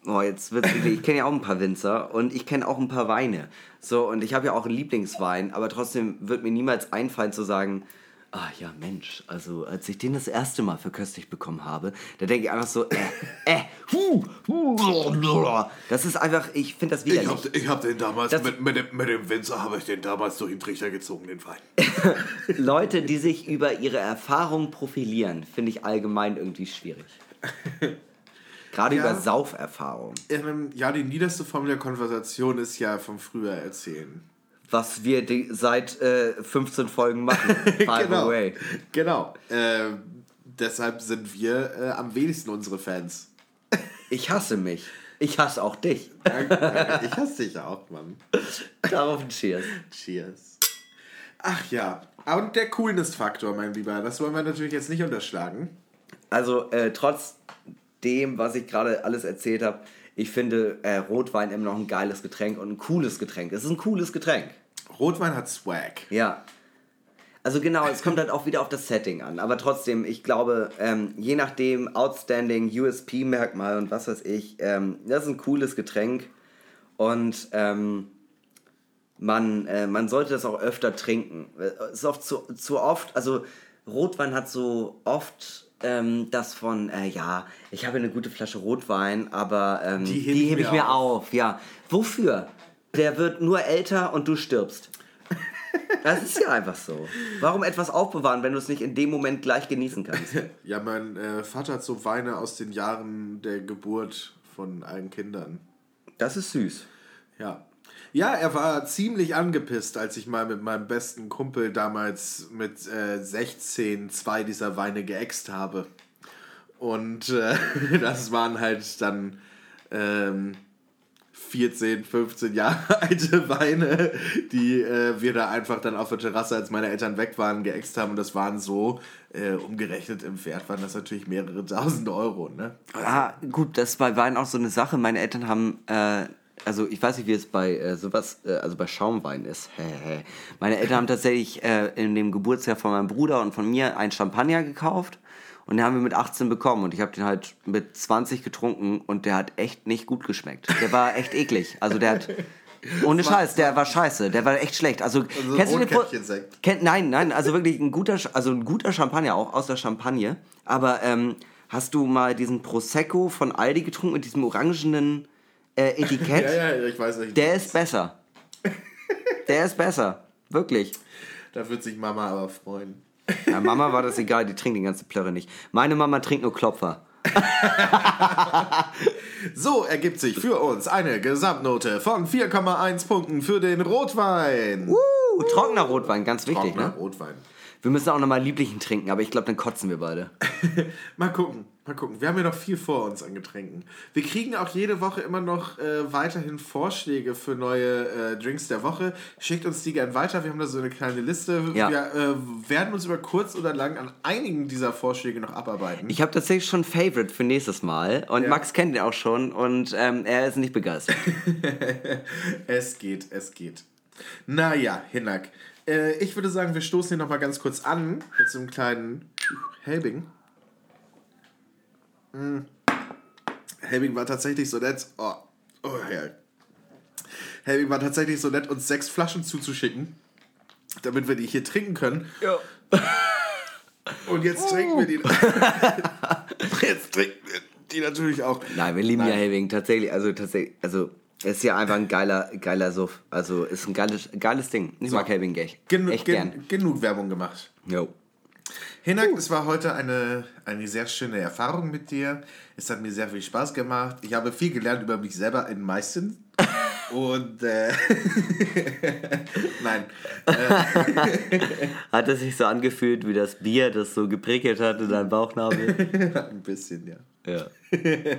Oh, jetzt wird's ich kenne ja auch ein paar Winzer und ich kenne auch ein paar Weine. So, und ich habe ja auch einen Lieblingswein, aber trotzdem wird mir niemals einfallen zu sagen, ah ja, Mensch, also als ich den das erste Mal verköstigt bekommen habe, da denke ich einfach so, äh, äh, hu, hu. Das ist einfach, ich finde das Ich widerlich. hab, ich hab den damals, Das- mit, mit, dem, mit dem Winzer habe ich den damals durch den Trichter gezogen, den Wein. Leute, die sich über ihre Erfahrung profilieren, finde ich allgemein irgendwie schwierig. Gerade Ja. über Sauferfahrung. Ja, die niederste Form der Konversation ist ja vom früher erzählen. Was wir die, seit äh, 15 Folgen machen. By the way. Genau. Ähm, deshalb sind wir äh, am wenigsten unsere Fans. Ich hasse mich. Ich hasse auch dich. ich hasse dich auch, Mann. Darauf ein Cheers. Cheers. Ach ja. Und der Coolness-Faktor, mein Lieber, das wollen wir natürlich jetzt nicht unterschlagen. Also, äh, trotz dem, was ich gerade alles erzählt habe, ich finde äh, Rotwein immer noch ein geiles Getränk und ein cooles Getränk. Es ist ein cooles Getränk. Rotwein hat Swag. Ja. Also genau, es kommt halt auch wieder auf das Setting an. Aber trotzdem, ich glaube, ähm, je nachdem, Outstanding, USP-Merkmal und was weiß ich, ähm, das ist ein cooles Getränk. Und ähm, man, äh, man sollte das auch öfter trinken. Äh, Es ist oft zu, zu oft, also Rotwein hat so oft ähm, das von, äh, ja, ich habe eine gute Flasche Rotwein, aber ähm, Die die, hebe ich mir mir auf. Ja. Wofür? Der wird nur älter und du stirbst. Das ist ja einfach so. Warum etwas aufbewahren, wenn du es nicht in dem Moment gleich genießen kannst? Ja, mein äh, Vater hat so Weine aus den Jahren der Geburt von allen Kindern. Das ist süß. Ja. Ja, er war ziemlich angepisst, als ich mal mit meinem besten Kumpel damals mit äh, 16 zwei dieser Weine geäxt habe. Und äh, das waren halt dann ähm, 14, 15 Jahre alte Weine, die äh, wir da einfach dann auf der Terrasse, als meine Eltern weg waren, geäxt haben. Und das waren so, äh, umgerechnet im Wert, waren das natürlich mehrere tausend Euro. Ne? Ah, gut, das war Wein auch so eine Sache. Meine Eltern haben, äh, also ich weiß nicht, wie es bei äh, sowas, äh, also bei Schaumwein ist. Meine Eltern haben tatsächlich äh, in dem Geburtsjahr von meinem Bruder und von mir einen Champagner gekauft. Und den haben wir mit 18 bekommen und ich habe den halt mit 20 getrunken und der hat echt nicht gut geschmeckt. Der war echt eklig. Also der hat, ohne Scheiß, der war scheiße. Der war echt schlecht. Also, Also kennst du den Pro- nein, nein, also wirklich ein guter, also ein guter Champagner auch aus der Champagne. Aber ähm, hast du mal diesen Prosecco von Aldi getrunken mit diesem orangenen äh, Etikett? Ja, ja, ich weiß nicht. Der ist besser. Der ist besser. Wirklich. Da wird sich Mama aber freuen. Ja, Mama war das egal, die trinkt die ganze Plörre nicht. Meine Mama trinkt nur Klopfer. So ergibt sich für uns eine Gesamtnote von 4,1 Punkten für den Rotwein. Uh, trockener Rotwein, ganz wichtig, Trockener ne? Rotwein. Wir müssen auch nochmal lieblichen trinken, aber ich glaube, dann kotzen wir beide. Mal gucken, mal gucken. Wir haben ja noch viel vor uns an Getränken. Wir kriegen auch jede Woche immer noch äh, weiterhin Vorschläge für neue äh, Drinks der Woche. Schickt uns die gern weiter. Wir haben da so eine kleine Liste. Ja. Wir äh, werden uns über kurz oder lang an einigen dieser Vorschläge noch abarbeiten. Ich habe tatsächlich schon ein Favorite für nächstes Mal und Ja. Max kennt ihn auch schon und ähm, er ist nicht begeistert. Es geht, es geht. Naja, Hinak. Äh, ich würde sagen, wir stoßen hier nochmal ganz kurz an mit so einem kleinen Helbing. Mm. Helbing war tatsächlich so nett. Oh, oh ja. Helming war tatsächlich so nett, uns sechs Flaschen zuzuschicken, damit wir die hier trinken können. Ja. Und jetzt trinken wir die. jetzt trinken wir die natürlich auch. Nein, wir lieben Nein. ja Helving tatsächlich. Also tatsächlich, also es ist ja einfach ein geiler, geiler Suff. Also ist ein geiles, geiles Ding. Ich mag Helving echt, Genu echt gen gern. genug Werbung gemacht. Jo. Hinak, es war heute eine, eine sehr schöne Erfahrung mit dir. Es hat mir sehr viel Spaß gemacht. Ich habe viel gelernt über mich selber in meisten. Und äh, nein, Hat es sich so angefühlt wie das Bier, das so geprickelt hat in deinem Bauchnabel? ein bisschen, ja. Ja.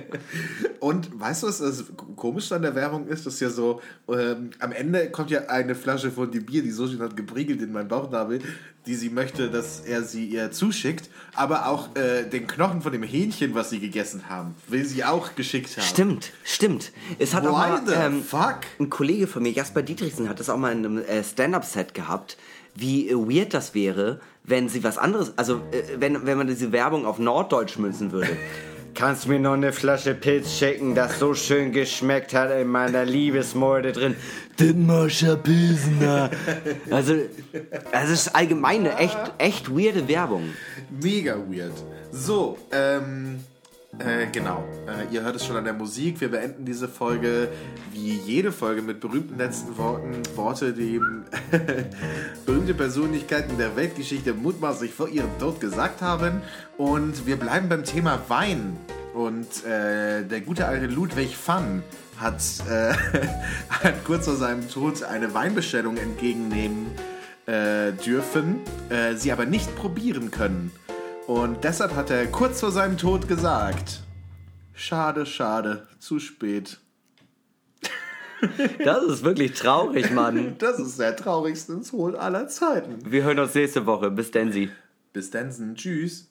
Und weißt du, was das komisch an der Werbung ist? Das ist ja so, ähm, am Ende kommt ja eine Flasche von dem Bier, die so schön hat gepriegelt in meinen Bauchnabel, die sie möchte, dass er sie ihr zuschickt. Aber auch äh, den Knochen von dem Hähnchen, was sie gegessen haben, will sie auch geschickt haben. Stimmt, stimmt. Es hat auch Why mal the ähm, ein Kollege von mir, Jasper Dietrichsen, hat das auch mal in einem äh, Stand-Up-Set gehabt, wie äh, weird das wäre, wenn sie was anderes, also äh, wenn, wenn man diese Werbung auf Norddeutsch münzen würde. Kannst du mir noch eine Flasche Pilz schicken, das so schön geschmeckt hat in meiner Liebesmorde drin? Dittmarscher Pilsener. Also, das ist allgemein eine echt, echt weirde Werbung. Mega weird. So, ähm, äh, genau. Äh, ihr hört es schon an der Musik. Wir beenden diese Folge wie jede Folge mit berühmten letzten Worten. Worte, die berühmte Persönlichkeiten der Weltgeschichte mutmaßlich vor ihrem Tod gesagt haben. Und wir bleiben beim Thema Wein. Und äh, der gute alte Ludwig van hat, äh, hat kurz vor seinem Tod eine Weinbestellung entgegennehmen äh, dürfen, sie aber nicht probieren können. Und deshalb hat er kurz vor seinem Tod gesagt: Schade, schade, zu spät. Das ist wirklich traurig, Mann. Das ist der traurigste Tod aller Zeiten. Wir hören uns nächste Woche. Bis denn, Sie. Bis dann, tschüss.